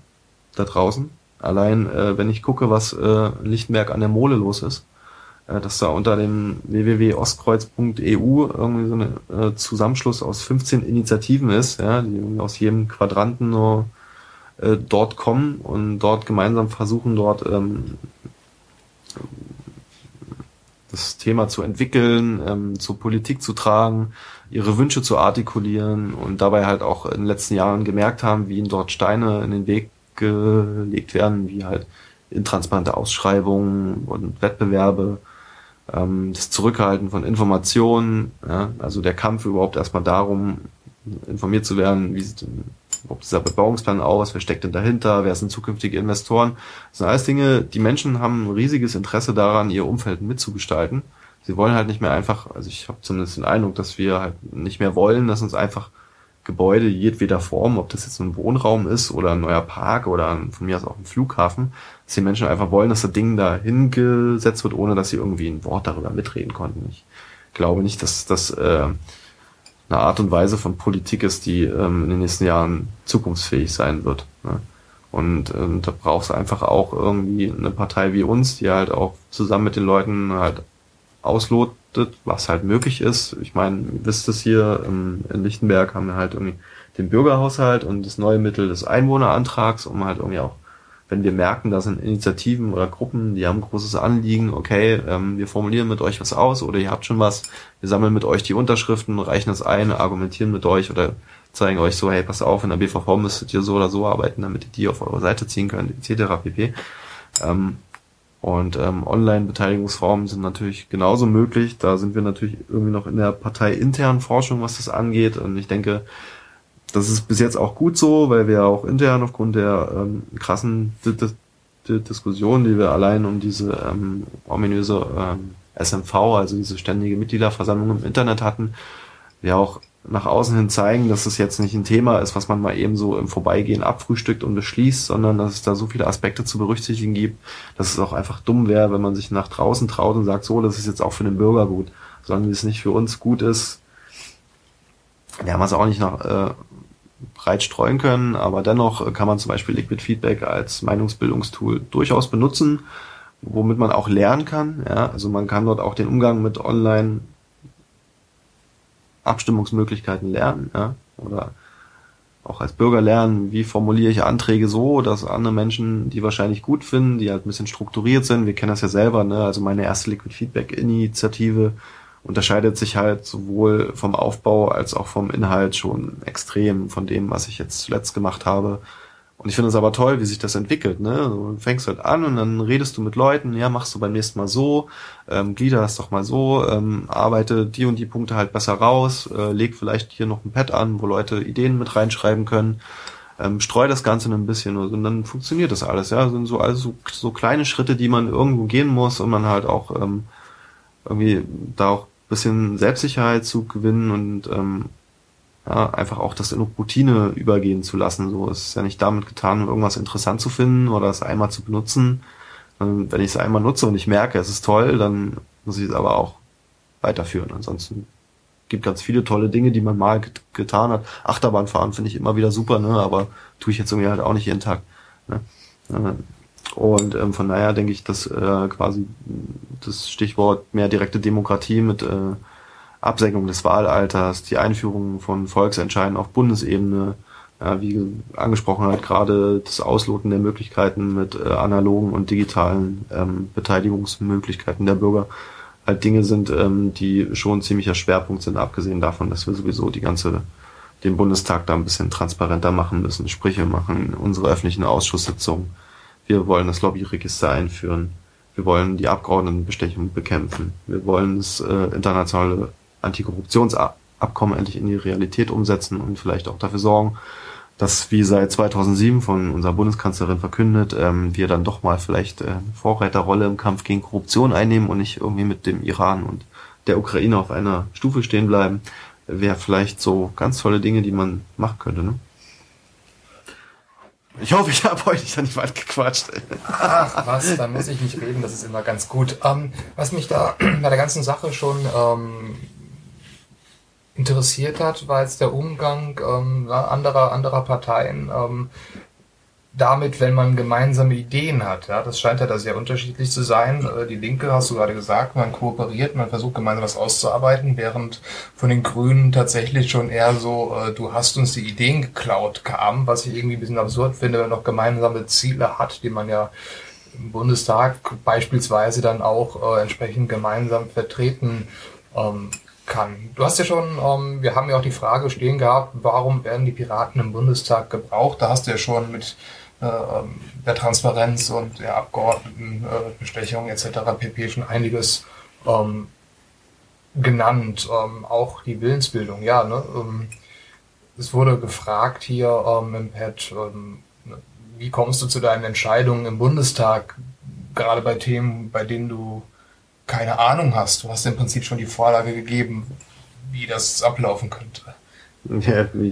da draußen. Allein, äh, wenn ich gucke, was äh, Lichtenberg an der Mole los ist, äh, dass da unter dem www.ostkreuz.eu irgendwie so ein äh, Zusammenschluss aus 15 Initiativen ist, ja, die aus jedem Quadranten nur äh, dort kommen und dort gemeinsam versuchen, dort ähm, das Thema zu entwickeln, ähm, zur Politik zu tragen, ihre Wünsche zu artikulieren und dabei halt auch in den letzten Jahren gemerkt haben, wie ihnen dort Steine in den Weg gelegt werden, wie halt intransparente Ausschreibungen und Wettbewerbe, ähm, das Zurückhalten von Informationen, ja, also der Kampf überhaupt erstmal darum, informiert zu werden, wie überhaupt dieser Bebauungsplan aus, wer steckt denn dahinter, wer sind zukünftige Investoren. Das sind alles Dinge, die Menschen haben ein riesiges Interesse daran, ihr Umfeld mitzugestalten. Sie wollen halt nicht mehr einfach, also ich habe zumindest den Eindruck, dass wir halt nicht mehr wollen, dass uns einfach Gebäude jedweder Form, ob das jetzt ein Wohnraum ist oder ein neuer Park oder von mir aus auch ein Flughafen, dass die Menschen einfach wollen, dass das Ding da hingesetzt wird, ohne dass sie irgendwie ein Wort darüber mitreden konnten. Ich glaube nicht, dass das äh, eine Art und Weise von Politik ist, die ähm, in den nächsten Jahren zukunftsfähig sein wird. Ne? Und ähm, da brauchst du einfach auch irgendwie eine Partei wie uns, die halt auch zusammen mit den Leuten halt auslotet, was halt möglich ist. Ich meine, wisst es hier, ähm, in Lichtenberg haben wir halt irgendwie den Bürgerhaushalt und das neue Mittel des Einwohnerantrags, um halt irgendwie auch, wenn wir merken, da sind Initiativen oder Gruppen, die haben großes Anliegen, okay, ähm, wir formulieren mit euch was aus oder ihr habt schon was, wir sammeln mit euch die Unterschriften, reichen das ein, argumentieren mit euch oder zeigen euch so, hey, pass auf, in der BVV müsstet ihr so oder so arbeiten, damit ihr die auf eure Seite ziehen könnt, etc. pp. Ähm, und ähm, Online-Beteiligungsformen sind natürlich genauso möglich. Da sind wir natürlich irgendwie noch in der parteiinternen Forschung, was das angeht. Und ich denke, das ist bis jetzt auch gut so, weil wir auch intern aufgrund der ähm, krassen D D D Diskussion, die wir allein um diese ähm, ominöse ähm, SMV, also diese ständige Mitgliederversammlung im Internet hatten, wir auch nach außen hin zeigen, dass es jetzt nicht ein Thema ist, was man mal eben so im Vorbeigehen abfrühstückt und beschließt, sondern dass es da so viele Aspekte zu berücksichtigen gibt, dass es auch einfach dumm wäre, wenn man sich nach draußen traut und sagt, so, das ist jetzt auch für den Bürger gut. Solange es nicht für uns gut ist, ja, man es auch nicht nach äh, breit streuen können, aber dennoch kann man zum Beispiel Liquid Feedback als Meinungsbildungstool durchaus benutzen, womit man auch lernen kann. Ja, also man kann dort auch den Umgang mit Online Abstimmungsmöglichkeiten lernen, ja, oder auch als Bürger lernen, wie formuliere ich Anträge so, dass andere Menschen die wahrscheinlich gut finden, die halt ein bisschen strukturiert sind. Wir kennen das ja selber, ne? Also meine erste Liquid Feedback Initiative unterscheidet sich halt sowohl vom Aufbau als auch vom Inhalt schon extrem von dem, was ich jetzt zuletzt gemacht habe. Und ich finde es aber toll, wie sich das entwickelt. Ne? Du fängst halt an und dann redest du mit Leuten, ja, machst du beim nächsten Mal so, ähm, glieder das doch mal so, ähm, arbeite die und die Punkte halt besser raus, äh, leg vielleicht hier noch ein Pad an, wo Leute Ideen mit reinschreiben können, ähm, streu das Ganze ein bisschen und dann funktioniert das alles. Ja, das sind so also so kleine Schritte, die man irgendwo gehen muss und man halt auch ähm, irgendwie da auch bisschen Selbstsicherheit zu gewinnen und ähm, ja, einfach auch das in Routine übergehen zu lassen. So es ist ja nicht damit getan, irgendwas interessant zu finden oder es einmal zu benutzen. Und wenn ich es einmal nutze und ich merke, es ist toll, dann muss ich es aber auch weiterführen. Ansonsten gibt ganz viele tolle Dinge, die man mal get getan hat. Achterbahnfahren finde ich immer wieder super, ne? aber tue ich jetzt irgendwie halt auch nicht jeden Tag. Ne? Und ähm, von daher denke ich, dass äh, quasi das Stichwort mehr direkte Demokratie mit äh, Absenkung des Wahlalters, die Einführung von Volksentscheiden auf Bundesebene, ja, wie angesprochen halt gerade das Ausloten der Möglichkeiten mit äh, analogen und digitalen ähm, Beteiligungsmöglichkeiten der Bürger halt Dinge sind, ähm, die schon ein ziemlicher Schwerpunkt sind, abgesehen davon, dass wir sowieso die ganze den Bundestag da ein bisschen transparenter machen müssen, Sprüche machen, unsere öffentlichen Ausschusssitzungen. Wir wollen das Lobbyregister einführen. Wir wollen die Abgeordnetenbestechung bekämpfen. Wir wollen das äh, internationale Antikorruptionsabkommen endlich in die Realität umsetzen und vielleicht auch dafür sorgen, dass, wie seit 2007 von unserer Bundeskanzlerin verkündet, ähm, wir dann doch mal vielleicht äh, eine Vorreiterrolle im Kampf gegen Korruption einnehmen und nicht irgendwie mit dem Iran und der Ukraine auf einer Stufe stehen bleiben, wäre vielleicht so ganz tolle Dinge, die man machen könnte. Ne? Ich hoffe, ich habe euch nicht weit gequatscht. Ach was, da muss ich nicht reden, das ist immer ganz gut. Ähm, was mich da [CLEARS THROAT] bei der ganzen Sache schon ähm, interessiert hat, war jetzt der Umgang ähm, anderer, anderer Parteien ähm, damit, wenn man gemeinsame Ideen hat. Ja, das scheint ja da sehr unterschiedlich zu sein. Äh, die Linke, hast du gerade gesagt, man kooperiert, man versucht gemeinsam was auszuarbeiten, während von den Grünen tatsächlich schon eher so, äh, du hast uns die Ideen geklaut kam, was ich irgendwie ein bisschen absurd finde, wenn man noch gemeinsame Ziele hat, die man ja im Bundestag beispielsweise dann auch äh, entsprechend gemeinsam vertreten ähm, kann. Du hast ja schon, ähm, wir haben ja auch die Frage stehen gehabt, warum werden die Piraten im Bundestag gebraucht? Da hast du ja schon mit der Transparenz und der Abgeordnetenbestechung äh, etc. pp. schon einiges ähm, genannt. Ähm, auch die Willensbildung, ja. Ne? Ähm, es wurde gefragt hier ähm, im Pad, ähm, wie kommst du zu deinen Entscheidungen im Bundestag, gerade bei Themen, bei denen du keine Ahnung hast. Du hast im Prinzip schon die Vorlage gegeben, wie das ablaufen könnte.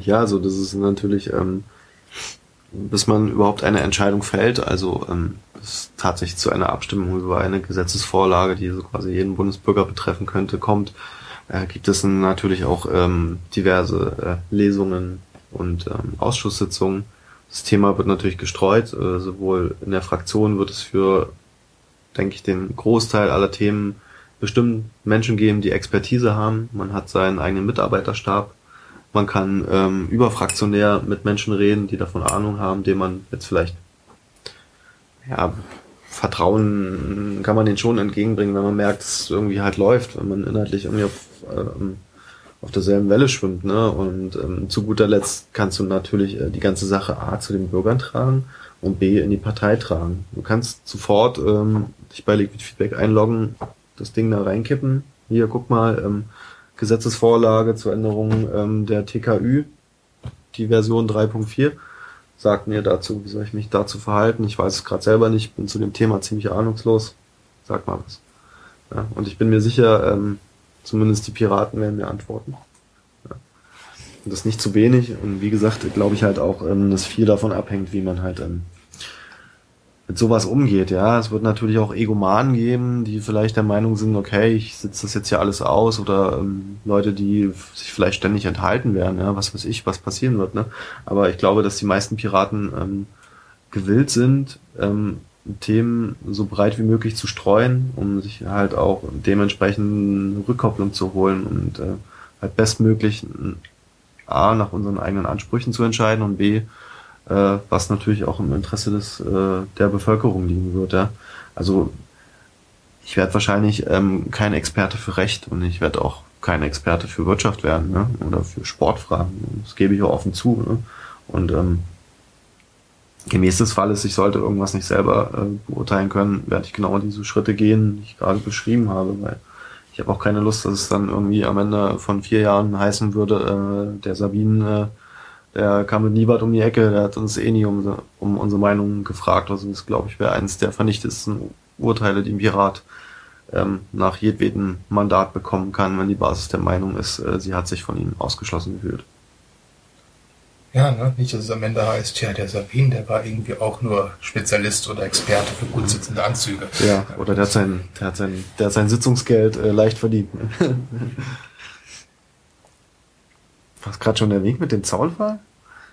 Ja, so das ist natürlich, ähm, bis man überhaupt eine Entscheidung fällt, also ähm, es tatsächlich zu einer Abstimmung über eine Gesetzesvorlage, die so quasi jeden Bundesbürger betreffen könnte, kommt, äh, gibt es natürlich auch ähm, diverse äh, Lesungen und ähm, Ausschusssitzungen. Das Thema wird natürlich gestreut, äh, sowohl in der Fraktion wird es für denke ich, den Großteil aller Themen bestimmt Menschen geben, die Expertise haben. Man hat seinen eigenen Mitarbeiterstab. Man kann ähm, überfraktionär mit Menschen reden, die davon Ahnung haben, denen man jetzt vielleicht ja, Vertrauen kann man den schon entgegenbringen, wenn man merkt, es irgendwie halt läuft, wenn man inhaltlich irgendwie auf, ähm, auf derselben Welle schwimmt. Ne? Und ähm, zu guter Letzt kannst du natürlich äh, die ganze Sache A zu den Bürgern tragen und B in die Partei tragen. Du kannst sofort ähm, dich bei Liquid Feedback einloggen, das Ding da reinkippen. Hier, guck mal, ähm, Gesetzesvorlage zur Änderung ähm, der TKÜ, die Version 3.4. Sagt mir dazu, wie soll ich mich dazu verhalten? Ich weiß es gerade selber nicht, bin zu dem Thema ziemlich ahnungslos. Sag mal was. Ja, und ich bin mir sicher, ähm, zumindest die Piraten werden mir antworten. Ja. Und das ist nicht zu wenig. Und wie gesagt, glaube ich halt auch, ähm, dass viel davon abhängt, wie man halt ähm, mit sowas umgeht, ja. Es wird natürlich auch Egomanen geben, die vielleicht der Meinung sind, okay, ich sitze das jetzt hier alles aus oder ähm, Leute, die sich vielleicht ständig enthalten werden, ja, was weiß ich, was passieren wird, ne. Aber ich glaube, dass die meisten Piraten ähm, gewillt sind, ähm, Themen so breit wie möglich zu streuen, um sich halt auch dementsprechend Rückkopplung zu holen und äh, halt bestmöglich A, nach unseren eigenen Ansprüchen zu entscheiden und B, äh, was natürlich auch im Interesse des, äh, der Bevölkerung liegen wird. Ja? Also ich werde wahrscheinlich ähm, kein Experte für Recht und ich werde auch kein Experte für Wirtschaft werden ne? oder für Sportfragen. Das gebe ich auch offen zu. Ne? Und ähm, gemäß des Falles, ich sollte irgendwas nicht selber äh, beurteilen können, werde ich genau diese Schritte gehen, die ich gerade beschrieben habe, weil ich habe auch keine Lust, dass es dann irgendwie am Ende von vier Jahren heißen würde, äh, der Sabine äh, der kam mit Niebert um die Ecke, der hat uns eh nie um, um unsere Meinung gefragt. Also das, glaube ich, wäre eines der vernichtetsten Urteile, die ein Pirat ähm, nach jedweden Mandat bekommen kann, wenn die Basis der Meinung ist, äh, sie hat sich von ihm ausgeschlossen gefühlt. Ja, ne? nicht, dass es am Ende heißt, ja, der Sabin, der war irgendwie auch nur Spezialist oder Experte für gut sitzende Anzüge. Ja, oder der hat sein, der hat sein, der hat sein Sitzungsgeld äh, leicht verdient. [LAUGHS] Was gerade schon der Weg mit dem Zaunfall?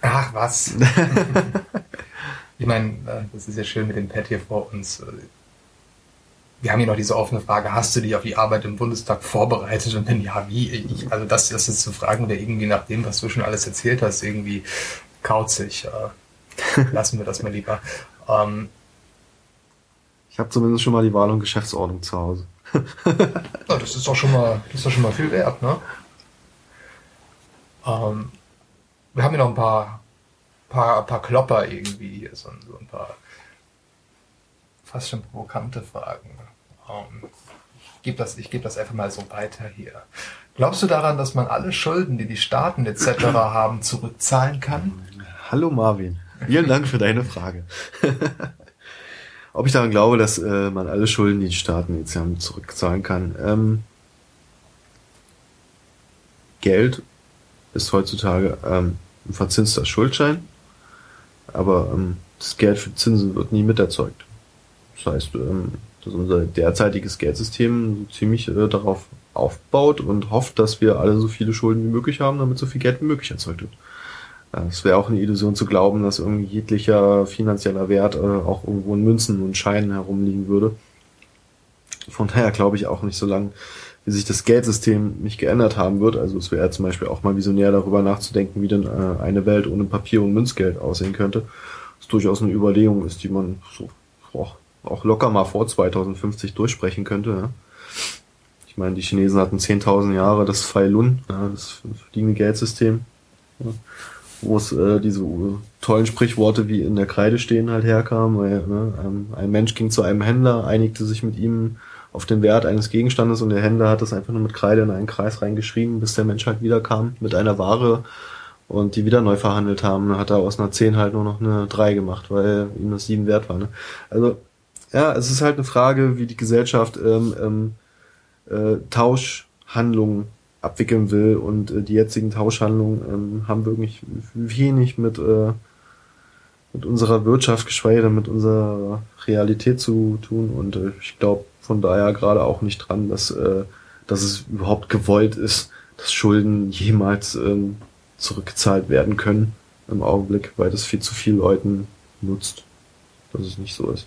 Ach was. [LAUGHS] ich meine, äh, das ist ja schön mit dem Pad hier vor uns. Wir haben hier noch diese offene Frage, hast du dich auf die Arbeit im Bundestag vorbereitet? Und wenn ja, wie? Ich, also das, das jetzt zu fragen, der irgendwie nach dem, was du schon alles erzählt hast, irgendwie kauzig. Äh, [LAUGHS] lassen wir das mal lieber. Ähm, ich habe zumindest schon mal die Wahl- und Geschäftsordnung zu Hause. das ist doch schon mal, das ist doch schon mal viel wert, ne? Ähm, wir haben hier noch ein paar, paar, paar Klopper irgendwie hier, so, so ein paar fast schon provokante Fragen. Ähm, ich gebe das, ich gebe das einfach mal so weiter hier. Glaubst du daran, dass man alle Schulden, die die Staaten etc. [CLEARS THROAT] haben, zurückzahlen kann? Hallo Marvin. Vielen Dank für deine Frage. Ob ich daran glaube, dass äh, man alle Schulden, die die Staaten jetzt haben, zurückzahlen kann. Ähm, Geld ist heutzutage ähm, ein verzinster Schuldschein, aber ähm, das Geld für Zinsen wird nie miterzeugt. Das heißt, ähm, dass unser derzeitiges Geldsystem ziemlich äh, darauf aufbaut und hofft, dass wir alle so viele Schulden wie möglich haben, damit so viel Geld wie möglich erzeugt wird. Es wäre auch eine Illusion zu glauben, dass irgendwie jeglicher finanzieller Wert äh, auch irgendwo in Münzen und Scheinen herumliegen würde. Von daher glaube ich auch nicht, so lange wie sich das Geldsystem nicht geändert haben wird. Also es wäre zum Beispiel auch mal visionär darüber nachzudenken, wie denn äh, eine Welt ohne Papier und Münzgeld aussehen könnte. Das durchaus eine Überlegung ist, die man so auch, auch locker mal vor 2050 durchsprechen könnte. Ja. Ich meine, die Chinesen hatten 10.000 Jahre das Fai Lun, ja, das fliegende Geldsystem. Ja wo es äh, diese tollen Sprichworte wie in der Kreide stehen halt herkam. Weil, ne, ähm, ein Mensch ging zu einem Händler, einigte sich mit ihm auf den Wert eines Gegenstandes und der Händler hat das einfach nur mit Kreide in einen Kreis reingeschrieben, bis der Mensch halt wiederkam mit einer Ware und die wieder neu verhandelt haben. Dann hat er aus einer 10 halt nur noch eine 3 gemacht, weil ihm das 7 wert war. Ne? Also ja, es ist halt eine Frage, wie die Gesellschaft ähm, ähm, äh, Tauschhandlungen abwickeln will. Und äh, die jetzigen Tauschhandlungen ähm, haben wirklich wenig mit, äh, mit unserer Wirtschaft, geschweige denn mit unserer Realität zu tun. Und äh, ich glaube von daher gerade auch nicht dran, dass, äh, dass es überhaupt gewollt ist, dass Schulden jemals ähm, zurückgezahlt werden können im Augenblick, weil das viel zu viel Leuten nutzt, dass es nicht so ist.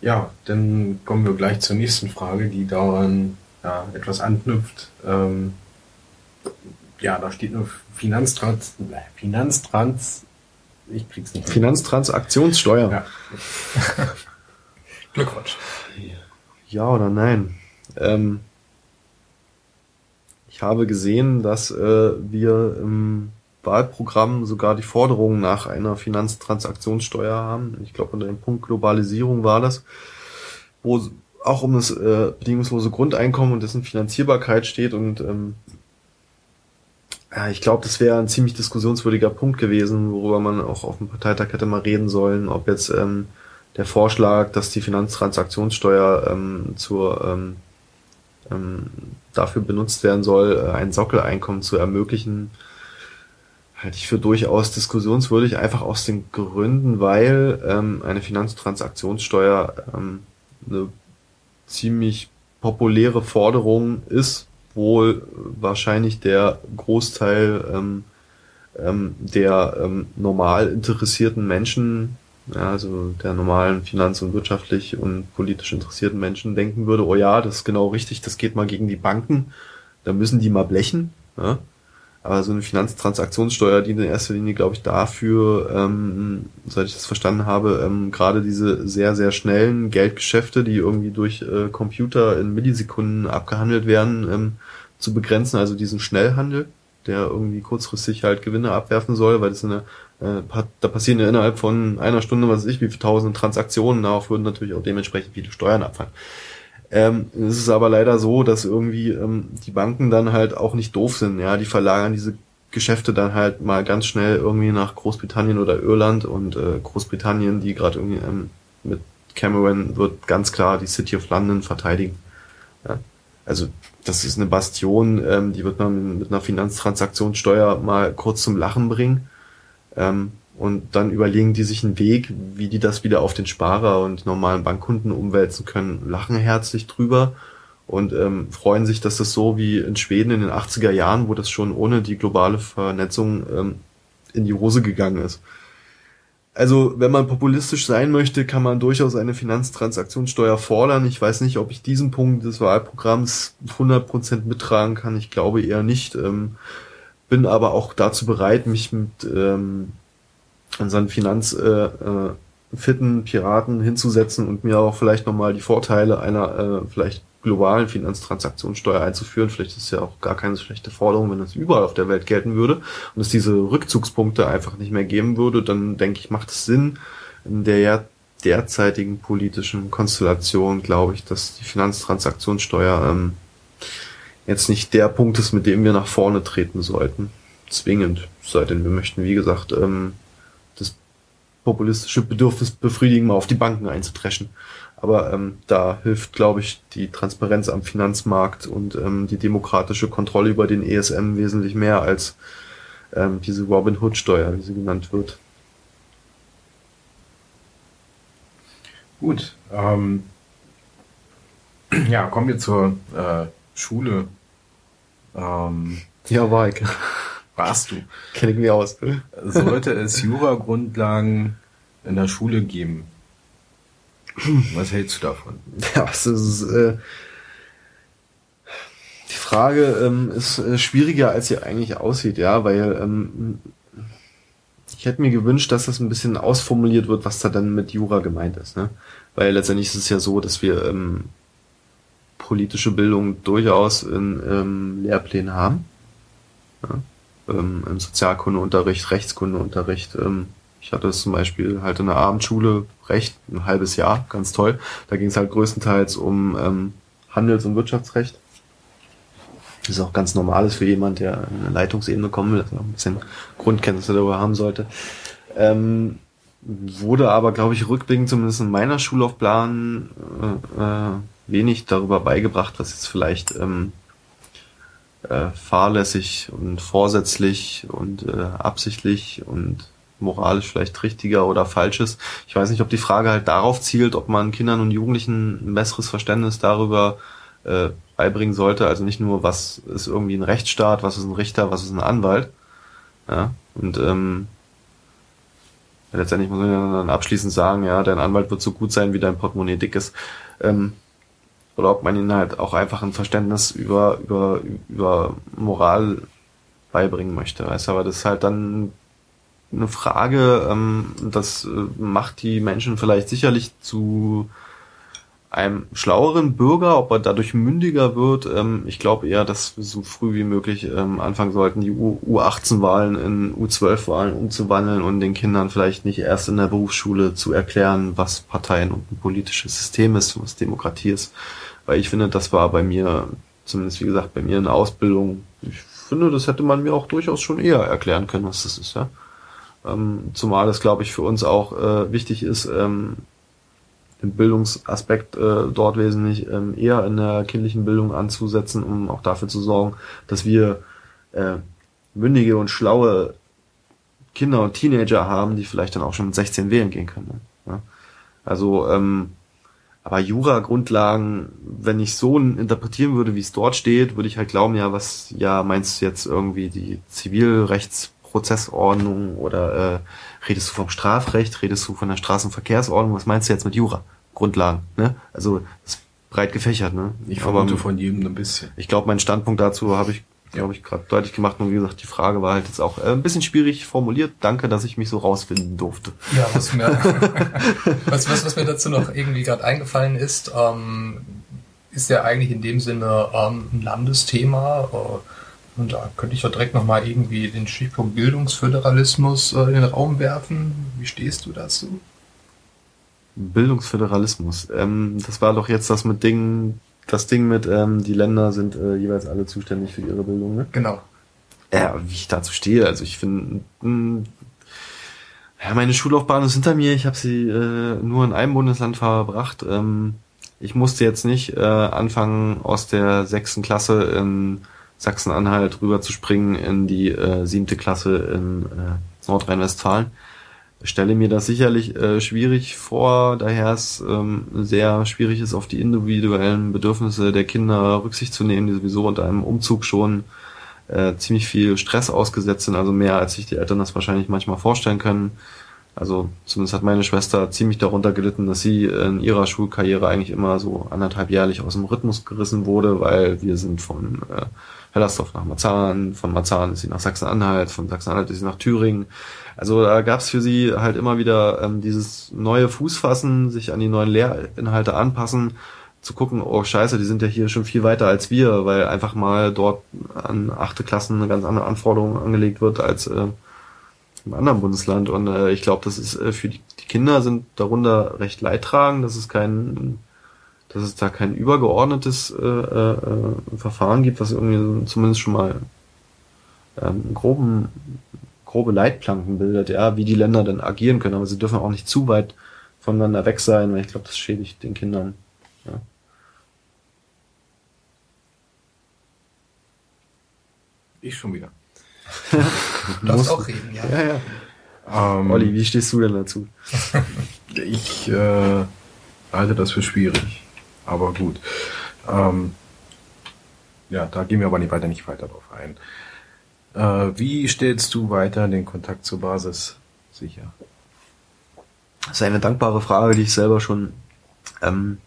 Ja, dann kommen wir gleich zur nächsten Frage, die daran ja, etwas anknüpft. Ähm, ja, da steht nur Finanztrans, Finanztrans, ich krieg's nicht. Finanztransaktionssteuer. Ja. [LAUGHS] Glückwunsch. Ja oder nein? Ähm, ich habe gesehen, dass äh, wir im Wahlprogramm sogar die Forderung nach einer Finanztransaktionssteuer haben. Ich glaube, unter dem Punkt Globalisierung war das, wo auch um das äh, bedingungslose Grundeinkommen und dessen Finanzierbarkeit steht. Und ähm, ja, ich glaube, das wäre ein ziemlich diskussionswürdiger Punkt gewesen, worüber man auch auf dem Parteitag hätte mal reden sollen, ob jetzt ähm, der Vorschlag, dass die Finanztransaktionssteuer ähm, zur ähm, ähm, dafür benutzt werden soll, äh, ein Sockeleinkommen zu ermöglichen, halte ich für durchaus diskussionswürdig, einfach aus den Gründen, weil ähm, eine Finanztransaktionssteuer ähm, eine ziemlich populäre Forderung ist, wohl wahrscheinlich der Großteil ähm, ähm, der ähm, normal interessierten Menschen, ja, also der normalen finanz- und wirtschaftlich und politisch interessierten Menschen denken würde, oh ja, das ist genau richtig, das geht mal gegen die Banken, da müssen die mal blechen. Ja? Aber so eine Finanztransaktionssteuer dient in erster Linie, glaube ich, dafür, ähm, seit ich das verstanden habe, ähm, gerade diese sehr, sehr schnellen Geldgeschäfte, die irgendwie durch äh, Computer in Millisekunden abgehandelt werden, ähm, zu begrenzen. Also diesen Schnellhandel, der irgendwie kurzfristig halt Gewinne abwerfen soll, weil das eine, äh, da passieren ja innerhalb von einer Stunde, was weiß ich, wie viele tausend Transaktionen, darauf würden natürlich auch dementsprechend viele Steuern abfallen. Ähm, es ist aber leider so, dass irgendwie ähm, die Banken dann halt auch nicht doof sind. Ja, die verlagern diese Geschäfte dann halt mal ganz schnell irgendwie nach Großbritannien oder Irland und äh, Großbritannien, die gerade irgendwie ähm, mit Cameron wird ganz klar die City of London verteidigen. Ja? Also das ist eine Bastion, ähm, die wird man mit einer Finanztransaktionssteuer mal kurz zum Lachen bringen. Ähm, und dann überlegen die sich einen Weg, wie die das wieder auf den Sparer und normalen Bankkunden umwälzen können, lachen herzlich drüber und ähm, freuen sich, dass das so wie in Schweden in den 80er Jahren, wo das schon ohne die globale Vernetzung ähm, in die Hose gegangen ist. Also, wenn man populistisch sein möchte, kann man durchaus eine Finanztransaktionssteuer fordern. Ich weiß nicht, ob ich diesen Punkt des Wahlprogramms 100% mittragen kann. Ich glaube eher nicht. Ähm, bin aber auch dazu bereit, mich mit ähm, unseren finanzfitten äh, äh, Piraten hinzusetzen und mir auch vielleicht nochmal die Vorteile einer äh, vielleicht globalen Finanztransaktionssteuer einzuführen. Vielleicht ist es ja auch gar keine schlechte Forderung, wenn das überall auf der Welt gelten würde und es diese Rückzugspunkte einfach nicht mehr geben würde, dann denke ich, macht es Sinn, in der derzeitigen politischen Konstellation, glaube ich, dass die Finanztransaktionssteuer ähm, jetzt nicht der Punkt ist, mit dem wir nach vorne treten sollten. zwingend, seitdem wir möchten, wie gesagt, ähm, populistische Bedürfnis befriedigen, mal auf die Banken einzutreschen. Aber ähm, da hilft, glaube ich, die Transparenz am Finanzmarkt und ähm, die demokratische Kontrolle über den ESM wesentlich mehr als ähm, diese Robin Hood-Steuer, wie sie genannt wird. Gut. Ähm, ja, kommen wir zur äh, Schule. Ähm, ja, ich. Warst du? [LAUGHS] Kenne ich mir aus. Sollte es Jura-Grundlagen in der Schule geben? Was hältst du davon? [LAUGHS] Ja, es ist, äh, die Frage ähm, ist äh, schwieriger, als sie eigentlich aussieht, ja, weil ähm, ich hätte mir gewünscht, dass das ein bisschen ausformuliert wird, was da dann mit Jura gemeint ist, ne? Weil letztendlich ist es ja so, dass wir ähm, politische Bildung durchaus in ähm, Lehrplänen haben. Ja? Ähm, Im Sozialkundeunterricht, Rechtskundeunterricht, ähm, ich hatte es zum Beispiel halt in der Abendschule recht, ein halbes Jahr, ganz toll. Da ging es halt größtenteils um ähm, Handels- und Wirtschaftsrecht. Das ist auch ganz normales für jemand, der in eine Leitungsebene kommen will, dass er ein bisschen Grundkenntnisse darüber haben sollte. Ähm, wurde aber, glaube ich, rückblickend zumindest in meiner Schullaufplan äh, äh, wenig darüber beigebracht, was jetzt vielleicht ähm, äh, fahrlässig und vorsätzlich und äh, absichtlich und moralisch vielleicht richtiger oder falsches. Ich weiß nicht, ob die Frage halt darauf zielt, ob man Kindern und Jugendlichen ein besseres Verständnis darüber äh, beibringen sollte. Also nicht nur, was ist irgendwie ein Rechtsstaat, was ist ein Richter, was ist ein Anwalt. Ja, und ähm, letztendlich muss man dann abschließend sagen, ja, dein Anwalt wird so gut sein, wie dein Portemonnaie dick ist. Ähm, oder ob man ihnen halt auch einfach ein Verständnis über, über, über Moral beibringen möchte. Weißt du, aber das ist halt dann eine Frage, ähm, das äh, macht die Menschen vielleicht sicherlich zu einem schlaueren Bürger, ob er dadurch mündiger wird. Ähm, ich glaube eher, dass wir so früh wie möglich ähm, anfangen sollten, die U18-Wahlen in U12-Wahlen umzuwandeln und den Kindern vielleicht nicht erst in der Berufsschule zu erklären, was Parteien und ein politisches System ist, was Demokratie ist. Weil ich finde, das war bei mir, zumindest wie gesagt, bei mir in der Ausbildung, ich finde, das hätte man mir auch durchaus schon eher erklären können, was das ist, ja. Ähm, zumal es, glaube ich, für uns auch äh, wichtig ist, ähm, den Bildungsaspekt äh, dort wesentlich ähm, eher in der kindlichen Bildung anzusetzen, um auch dafür zu sorgen, dass wir äh, mündige und schlaue Kinder und Teenager haben, die vielleicht dann auch schon mit 16 wählen gehen können. Ne? Ja? Also, ähm, aber Jura-Grundlagen, wenn ich so interpretieren würde, wie es dort steht, würde ich halt glauben, ja, was, ja, meinst du jetzt irgendwie die Zivilrechts Prozessordnung oder äh, redest du vom Strafrecht, redest du von der Straßenverkehrsordnung, was meinst du jetzt mit Jura? Grundlagen, ne? Also das ist breit gefächert, ne? Ich vermute Aber, von jedem ein bisschen. Ich glaube, mein Standpunkt dazu habe ich, glaube ich, gerade deutlich gemacht. Und wie gesagt, die Frage war halt jetzt auch äh, ein bisschen schwierig formuliert. Danke, dass ich mich so rausfinden durfte. Ja, was mir, [LAUGHS] was, was, was mir dazu noch irgendwie gerade eingefallen ist, ähm, ist ja eigentlich in dem Sinne ähm, ein Landesthema. Äh, und da könnte ich doch direkt nochmal irgendwie den Stichpunkt Bildungsföderalismus äh, in den Raum werfen. Wie stehst du dazu? Bildungsföderalismus. Ähm, das war doch jetzt das mit Ding, das Ding mit, ähm, die Länder sind äh, jeweils alle zuständig für ihre Bildung, ne? Genau. Ja, wie ich dazu stehe, also ich finde, ja, meine Schullaufbahn ist hinter mir. Ich habe sie äh, nur in einem Bundesland verbracht. Ähm, ich musste jetzt nicht äh, anfangen aus der sechsten Klasse in Sachsen-Anhalt rüber zu springen in die äh, siebte Klasse in äh, Nordrhein-Westfalen. Stelle mir das sicherlich äh, schwierig vor, daher es ähm, sehr schwierig ist, auf die individuellen Bedürfnisse der Kinder Rücksicht zu nehmen, die sowieso unter einem Umzug schon äh, ziemlich viel Stress ausgesetzt sind, also mehr als sich die Eltern das wahrscheinlich manchmal vorstellen können. Also zumindest hat meine Schwester ziemlich darunter gelitten, dass sie in ihrer Schulkarriere eigentlich immer so anderthalb jährlich aus dem Rhythmus gerissen wurde, weil wir sind von äh, Hellersdorf nach Marzahn, von Marzahn ist sie nach Sachsen-Anhalt, von Sachsen-Anhalt ist sie nach Thüringen. Also da gab es für sie halt immer wieder ähm, dieses neue Fußfassen, sich an die neuen Lehrinhalte anpassen, zu gucken, oh scheiße, die sind ja hier schon viel weiter als wir, weil einfach mal dort an achte Klassen eine ganz andere Anforderung angelegt wird als äh, im anderen Bundesland. Und äh, ich glaube, das ist äh, für die, die Kinder sind darunter recht leidtragend. Das ist kein dass es da kein übergeordnetes äh, äh, Verfahren gibt, was irgendwie zumindest schon mal ähm, groben, grobe Leitplanken bildet, ja, wie die Länder dann agieren können. Aber sie dürfen auch nicht zu weit voneinander weg sein, weil ich glaube, das schädigt den Kindern. Ja. Ich schon wieder. [LAUGHS] du darfst auch reden, ja. Ja, ja. Ähm, Olli, wie stehst du denn dazu? [LAUGHS] ich äh, halte das für schwierig. Aber gut. Ähm, ja, da gehen wir aber nicht weiter, nicht weiter drauf ein. Äh, wie stellst du weiter den Kontakt zur Basis sicher? Das ist eine dankbare Frage, die ich selber schon, ähm,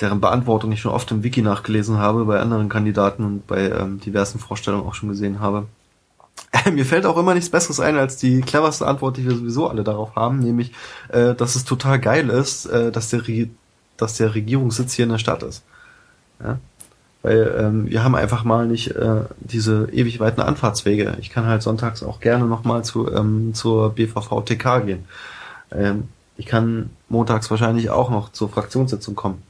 deren Beantwortung ich schon oft im Wiki nachgelesen habe, bei anderen Kandidaten und bei ähm, diversen Vorstellungen auch schon gesehen habe. [LAUGHS] Mir fällt auch immer nichts Besseres ein als die cleverste Antwort, die wir sowieso alle darauf haben, nämlich, äh, dass es total geil ist, äh, dass, der dass der Regierungssitz hier in der Stadt ist. Ja? Weil ähm, wir haben einfach mal nicht äh, diese ewig weiten Anfahrtswege. Ich kann halt sonntags auch gerne nochmal zu, ähm, zur BVV-TK gehen. Ähm, ich kann montags wahrscheinlich auch noch zur Fraktionssitzung kommen.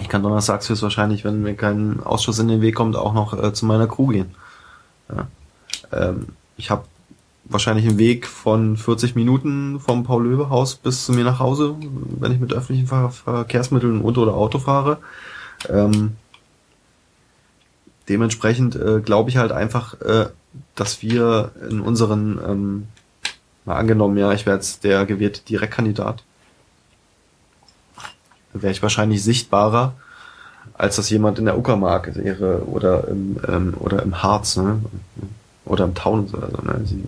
Ich kann donnerstags höchstwahrscheinlich, wenn mir kein Ausschuss in den Weg kommt, auch noch äh, zu meiner Crew gehen. Ja. Ähm, ich habe wahrscheinlich einen Weg von 40 Minuten vom Paul-Löwe-Haus bis zu mir nach Hause, wenn ich mit öffentlichen Ver Verkehrsmitteln und oder Auto fahre. Ähm, dementsprechend äh, glaube ich halt einfach, äh, dass wir in unseren, ähm, mal angenommen, ja, ich wäre jetzt der gewählte Direktkandidat, wäre ich wahrscheinlich sichtbarer, als das jemand in der Uckermark wäre oder im, ähm, oder im Harz, ne? Oder im Taunus oder so. Ne? Sie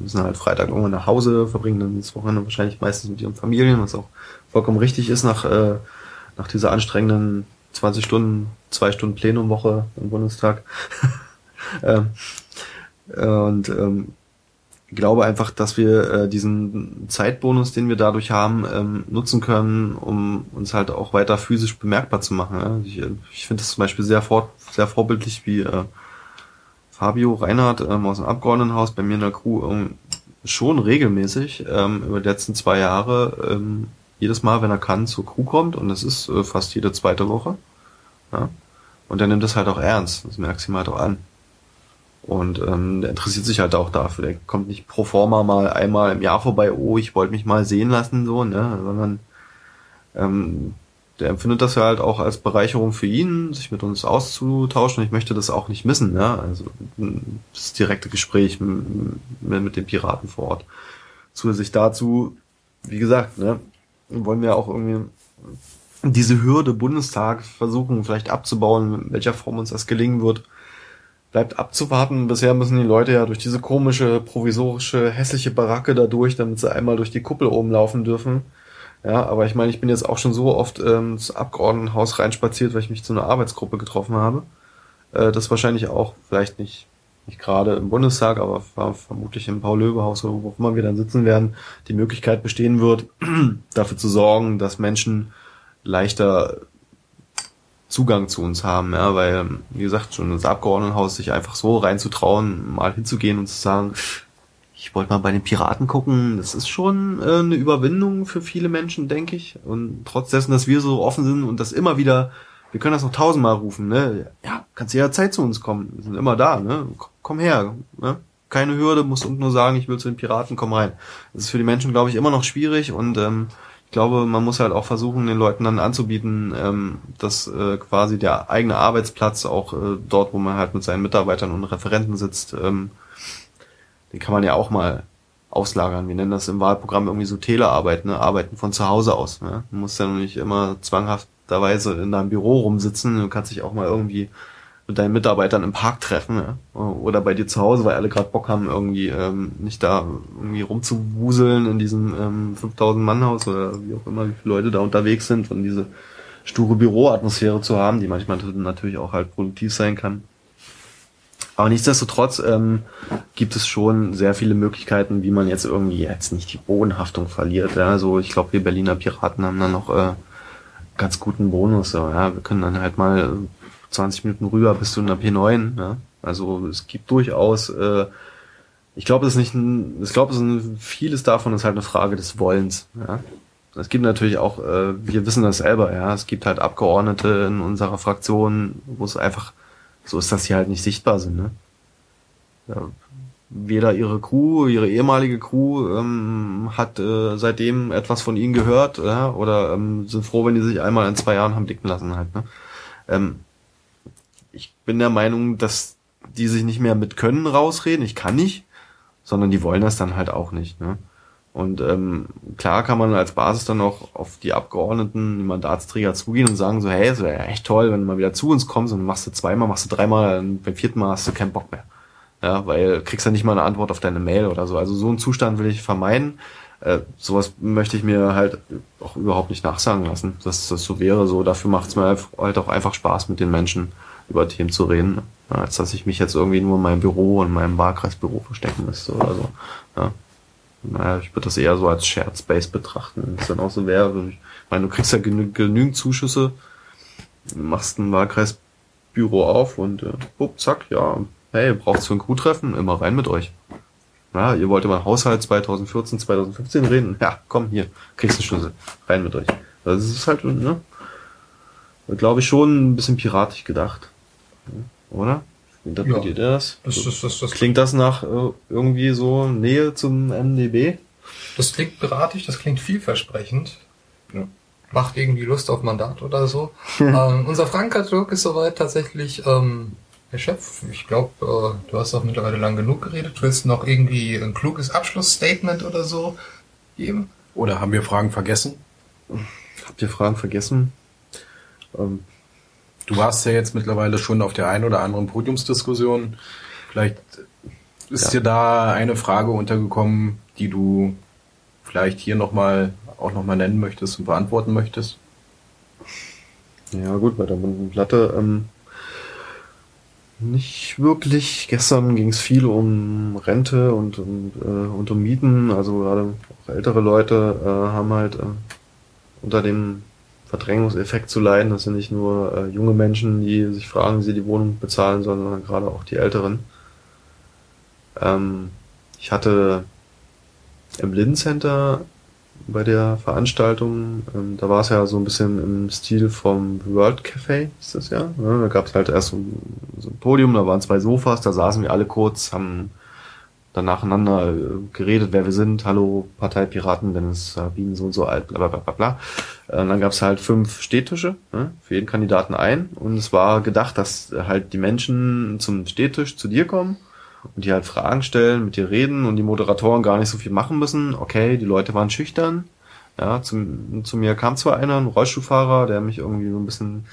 müssen halt Freitag irgendwann nach Hause, verbringen dann das Wochenende wahrscheinlich meistens mit ihren Familien, was auch vollkommen richtig ist nach, äh, nach dieser anstrengenden 20 Stunden, zwei Stunden Plenumwoche im Bundestag. [LAUGHS] ähm, und ähm, glaube einfach, dass wir äh, diesen Zeitbonus, den wir dadurch haben, ähm, nutzen können, um uns halt auch weiter physisch bemerkbar zu machen. Ja? Ich, ich finde es zum Beispiel sehr, vor, sehr vorbildlich, wie äh, Fabio Reinhardt ähm, aus dem Abgeordnetenhaus bei mir in der Crew ähm, schon regelmäßig ähm, über die letzten zwei Jahre ähm, jedes Mal, wenn er kann, zur Crew kommt und das ist äh, fast jede zweite Woche. Ja? Und er nimmt das halt auch ernst. Das merkt sie ihm halt auch an. Und ähm, der interessiert sich halt auch dafür. Der kommt nicht pro forma mal einmal im Jahr vorbei, oh, ich wollte mich mal sehen lassen, so, ne? Sondern ähm, der empfindet das ja halt auch als Bereicherung für ihn, sich mit uns auszutauschen. Ich möchte das auch nicht missen, ne? Also das direkte Gespräch mit, mit den Piraten vor Ort. Zusätzlich dazu, wie gesagt, ne, wollen wir auch irgendwie diese Hürde Bundestag versuchen vielleicht abzubauen, in welcher Form uns das gelingen wird, bleibt abzuwarten. Bisher müssen die Leute ja durch diese komische, provisorische, hässliche Baracke da durch, damit sie einmal durch die Kuppel oben laufen dürfen. Ja, aber ich meine, ich bin jetzt auch schon so oft ähm, ins Abgeordnetenhaus reinspaziert, weil ich mich zu einer Arbeitsgruppe getroffen habe. Äh, das wahrscheinlich auch vielleicht nicht nicht gerade im Bundestag, aber vermutlich im Paul-Löbe-Haus, wo immer wir dann sitzen werden, die Möglichkeit bestehen wird, [CLEARS THROAT] dafür zu sorgen, dass Menschen leichter Zugang zu uns haben, ja, weil, wie gesagt, schon das Abgeordnetenhaus sich einfach so reinzutrauen, mal hinzugehen und zu sagen, ich wollte mal bei den Piraten gucken, das ist schon äh, eine Überwindung für viele Menschen, denke ich. Und trotz dessen, dass wir so offen sind und das immer wieder, wir können das noch tausendmal rufen, ne? Ja, kannst jederzeit zu uns kommen, wir sind immer da, ne? Komm her, ne? Keine Hürde, musst unten nur sagen, ich will zu den Piraten, komm rein. Das ist für die Menschen, glaube ich, immer noch schwierig und ähm, ich glaube, man muss halt auch versuchen, den Leuten dann anzubieten, ähm, dass äh, quasi der eigene Arbeitsplatz auch äh, dort, wo man halt mit seinen Mitarbeitern und Referenten sitzt, ähm, den kann man ja auch mal auslagern. Wir nennen das im Wahlprogramm irgendwie so Telearbeit, ne? Arbeiten von zu Hause aus. Ne? Du musst ja nicht immer zwanghafterweise in deinem Büro rumsitzen. Du kannst dich auch mal irgendwie mit deinen Mitarbeitern im Park treffen ja? oder bei dir zu Hause, weil alle gerade Bock haben, irgendwie ähm, nicht da irgendwie rumzuwuseln in diesem ähm, 5000 Mann Haus oder wie auch immer, wie viele Leute da unterwegs sind und diese sture Büroatmosphäre zu haben, die manchmal natürlich auch halt produktiv sein kann. Aber nichtsdestotrotz ähm, gibt es schon sehr viele Möglichkeiten, wie man jetzt irgendwie jetzt nicht die Bodenhaftung verliert. Ja, also ich glaube, wir Berliner Piraten haben da noch äh, ganz guten Bonus. So, ja, wir können dann halt mal 20 Minuten rüber bist du in der P9. Ja? Also es gibt durchaus, äh, ich glaube, es ist nicht, ein, ich glaube, es ist vieles davon ist halt eine Frage des Wollens. Ja? Es gibt natürlich auch, äh, wir wissen das selber, ja, es gibt halt Abgeordnete in unserer Fraktion, wo es einfach so ist, dass sie halt nicht sichtbar sind. Ne? weder ihre Crew, ihre ehemalige Crew ähm, hat äh, seitdem etwas von ihnen gehört ja, oder ähm, sind froh, wenn die sich einmal in zwei Jahren haben dicken lassen halt. Ne? Ähm, ich bin der Meinung, dass die sich nicht mehr mit können rausreden. Ich kann nicht, sondern die wollen das dann halt auch nicht. Ne? Und ähm, klar kann man als Basis dann auch auf die Abgeordneten, die Mandatsträger zugehen und sagen so, hey, es wäre echt toll, wenn du mal wieder zu uns kommst und machst du zweimal, machst du dreimal, beim vierten Mal hast du keinen Bock mehr. Ja, weil kriegst ja nicht mal eine Antwort auf deine Mail oder so. Also so einen Zustand will ich vermeiden. Äh, sowas möchte ich mir halt auch überhaupt nicht nachsagen lassen, dass das so wäre. So dafür macht es mir halt auch einfach Spaß, mit den Menschen über Themen zu reden, als dass ich mich jetzt irgendwie nur in meinem Büro und meinem Wahlkreisbüro verstecken müsste oder so. Ja. Naja, ich würde das eher so als Shared Space betrachten, wenn es dann auch so wäre. Ich meine, du kriegst ja genü genügend Zuschüsse, machst ein Wahlkreisbüro auf und äh, bupp, zack, ja, hey, braucht's für ein Crew-Treffen? Immer rein mit euch. Ja, ihr wollt über den Haushalt 2014, 2015 reden? Ja, komm, hier, kriegst du Schlüssel. Rein mit euch. Das ist halt, ne? Glaube ich schon ein bisschen piratisch gedacht. Oder? Interpretiert ja. ihr das? Das, das, das, das? Klingt das nach äh, irgendwie so Nähe zum MDB? Das klingt piratisch, das klingt vielversprechend. Ja. Macht irgendwie Lust auf Mandat oder so. [LAUGHS] ähm, unser Fragenkatalog ist soweit tatsächlich ähm, Herr Chef, ich glaube, äh, du hast auch mittlerweile lang genug geredet. Du willst noch irgendwie ein kluges Abschlussstatement oder so geben? Oder haben wir Fragen vergessen? Habt ihr Fragen vergessen? Ähm, du warst ja jetzt mittlerweile schon auf der einen oder anderen Podiumsdiskussion. Vielleicht ist ja. dir da eine Frage untergekommen, die du vielleicht hier nochmal auch nochmal nennen möchtest und beantworten möchtest? Ja gut, bei der bunten Platte ähm, nicht wirklich. Gestern ging es viel um Rente und, und, äh, und um Mieten. Also gerade auch ältere Leute äh, haben halt äh, unter dem Verdrängungseffekt zu leiden. Das sind nicht nur äh, junge Menschen, die sich fragen, wie sie die Wohnung bezahlen sollen, sondern gerade auch die Älteren. Ähm, ich hatte im Lindencenter bei der Veranstaltung. Ähm, da war es ja so ein bisschen im Stil vom World Café, ist das ja. ja da gab es halt erst so so ein, Podium, da waren zwei Sofas, da saßen wir alle kurz, haben dann nacheinander äh, geredet, wer wir sind. Hallo, Partei Piraten, Dennis Sabine so und so alt, bla bla bla bla. Äh, und dann gab es halt fünf Stehtische, ne, für jeden Kandidaten ein. Und es war gedacht, dass halt die Menschen zum Stehtisch zu dir kommen und die halt Fragen stellen, mit dir reden und die Moderatoren gar nicht so viel machen müssen. Okay, die Leute waren schüchtern. Ja, zum, zu mir kam zwar einer, ein Rollstuhlfahrer, der mich irgendwie so ein bisschen,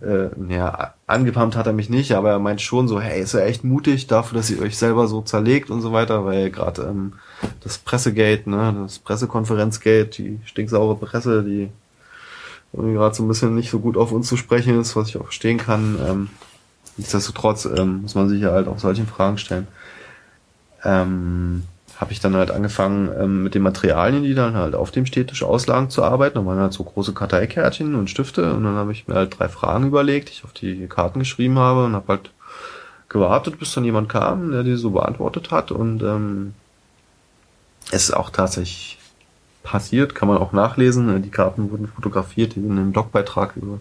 äh, ja, angepumpt hat er mich nicht, aber er meint schon so, hey, ist ja echt mutig dafür, dass ihr euch selber so zerlegt und so weiter, weil gerade ähm, das Pressegate, ne, das Pressekonferenzgate, die stinksaure Presse, die irgendwie gerade so ein bisschen nicht so gut auf uns zu sprechen ist, was ich auch verstehen kann. Ähm, Nichtsdestotrotz ähm, muss man sich ja halt auch solche Fragen stellen. Ähm, habe ich dann halt angefangen, ähm, mit den Materialien, die dann halt auf dem Städtisch auslagen, zu arbeiten. Da waren halt so große Karteikärtchen und Stifte und dann habe ich mir halt drei Fragen überlegt, die ich auf die Karten geschrieben habe und habe halt gewartet, bis dann jemand kam, der die so beantwortet hat und ähm, es ist auch tatsächlich passiert, kann man auch nachlesen. Die Karten wurden fotografiert, sind im Blogbeitrag über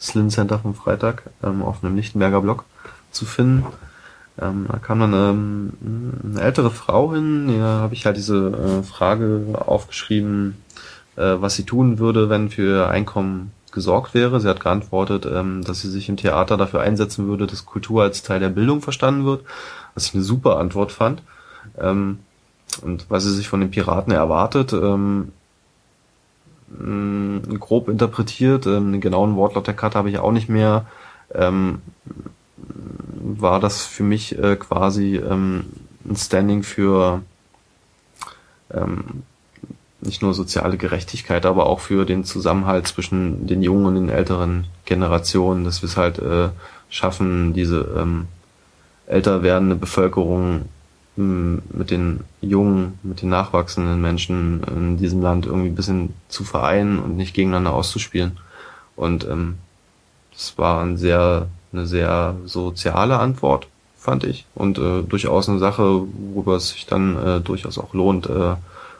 Slim Center vom Freitag ähm, auf einem Lichtenberger Blog zu finden. Ähm, da kam dann ähm, eine ältere Frau hin, da habe ich halt diese äh, Frage aufgeschrieben, äh, was sie tun würde, wenn für Einkommen gesorgt wäre. Sie hat geantwortet, ähm, dass sie sich im Theater dafür einsetzen würde, dass Kultur als Teil der Bildung verstanden wird, was ich eine super Antwort fand. Ähm, und was sie sich von den Piraten erwartet, ähm, mm, grob interpretiert. Ähm, den genauen Wortlaut der Karte habe ich auch nicht mehr. Ähm, war das für mich äh, quasi ähm, ein Standing für ähm, nicht nur soziale Gerechtigkeit, aber auch für den Zusammenhalt zwischen den jungen und den älteren Generationen, dass wir es halt äh, schaffen, diese ähm, älter werdende Bevölkerung mit den jungen, mit den nachwachsenden Menschen in diesem Land irgendwie ein bisschen zu vereinen und nicht gegeneinander auszuspielen. Und ähm, das war ein sehr, eine sehr soziale Antwort, fand ich. Und äh, durchaus eine Sache, worüber es sich dann äh, durchaus auch lohnt, äh,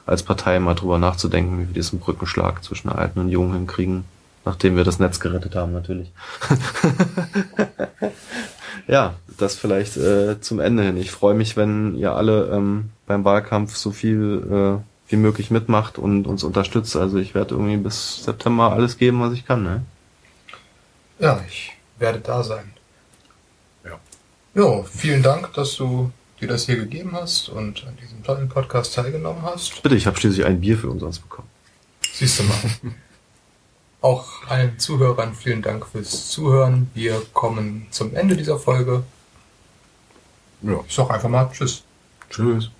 als Partei mal drüber nachzudenken, wie wir diesen Brückenschlag zwischen Alten und Jungen hinkriegen, nachdem wir das Netz gerettet haben natürlich. [LAUGHS] Ja, das vielleicht äh, zum Ende hin. Ich freue mich, wenn ihr alle ähm, beim Wahlkampf so viel äh, wie möglich mitmacht und uns unterstützt. Also ich werde irgendwie bis September alles geben, was ich kann. Ne? Ja, ich werde da sein. Ja. Ja, vielen Dank, dass du dir das hier gegeben hast und an diesem tollen Podcast teilgenommen hast. Bitte, ich habe schließlich ein Bier für uns bekommen. Siehst du mal. [LAUGHS] Auch allen Zuhörern vielen Dank fürs Zuhören. Wir kommen zum Ende dieser Folge. Ja. Ich sag einfach mal Tschüss. Tschüss.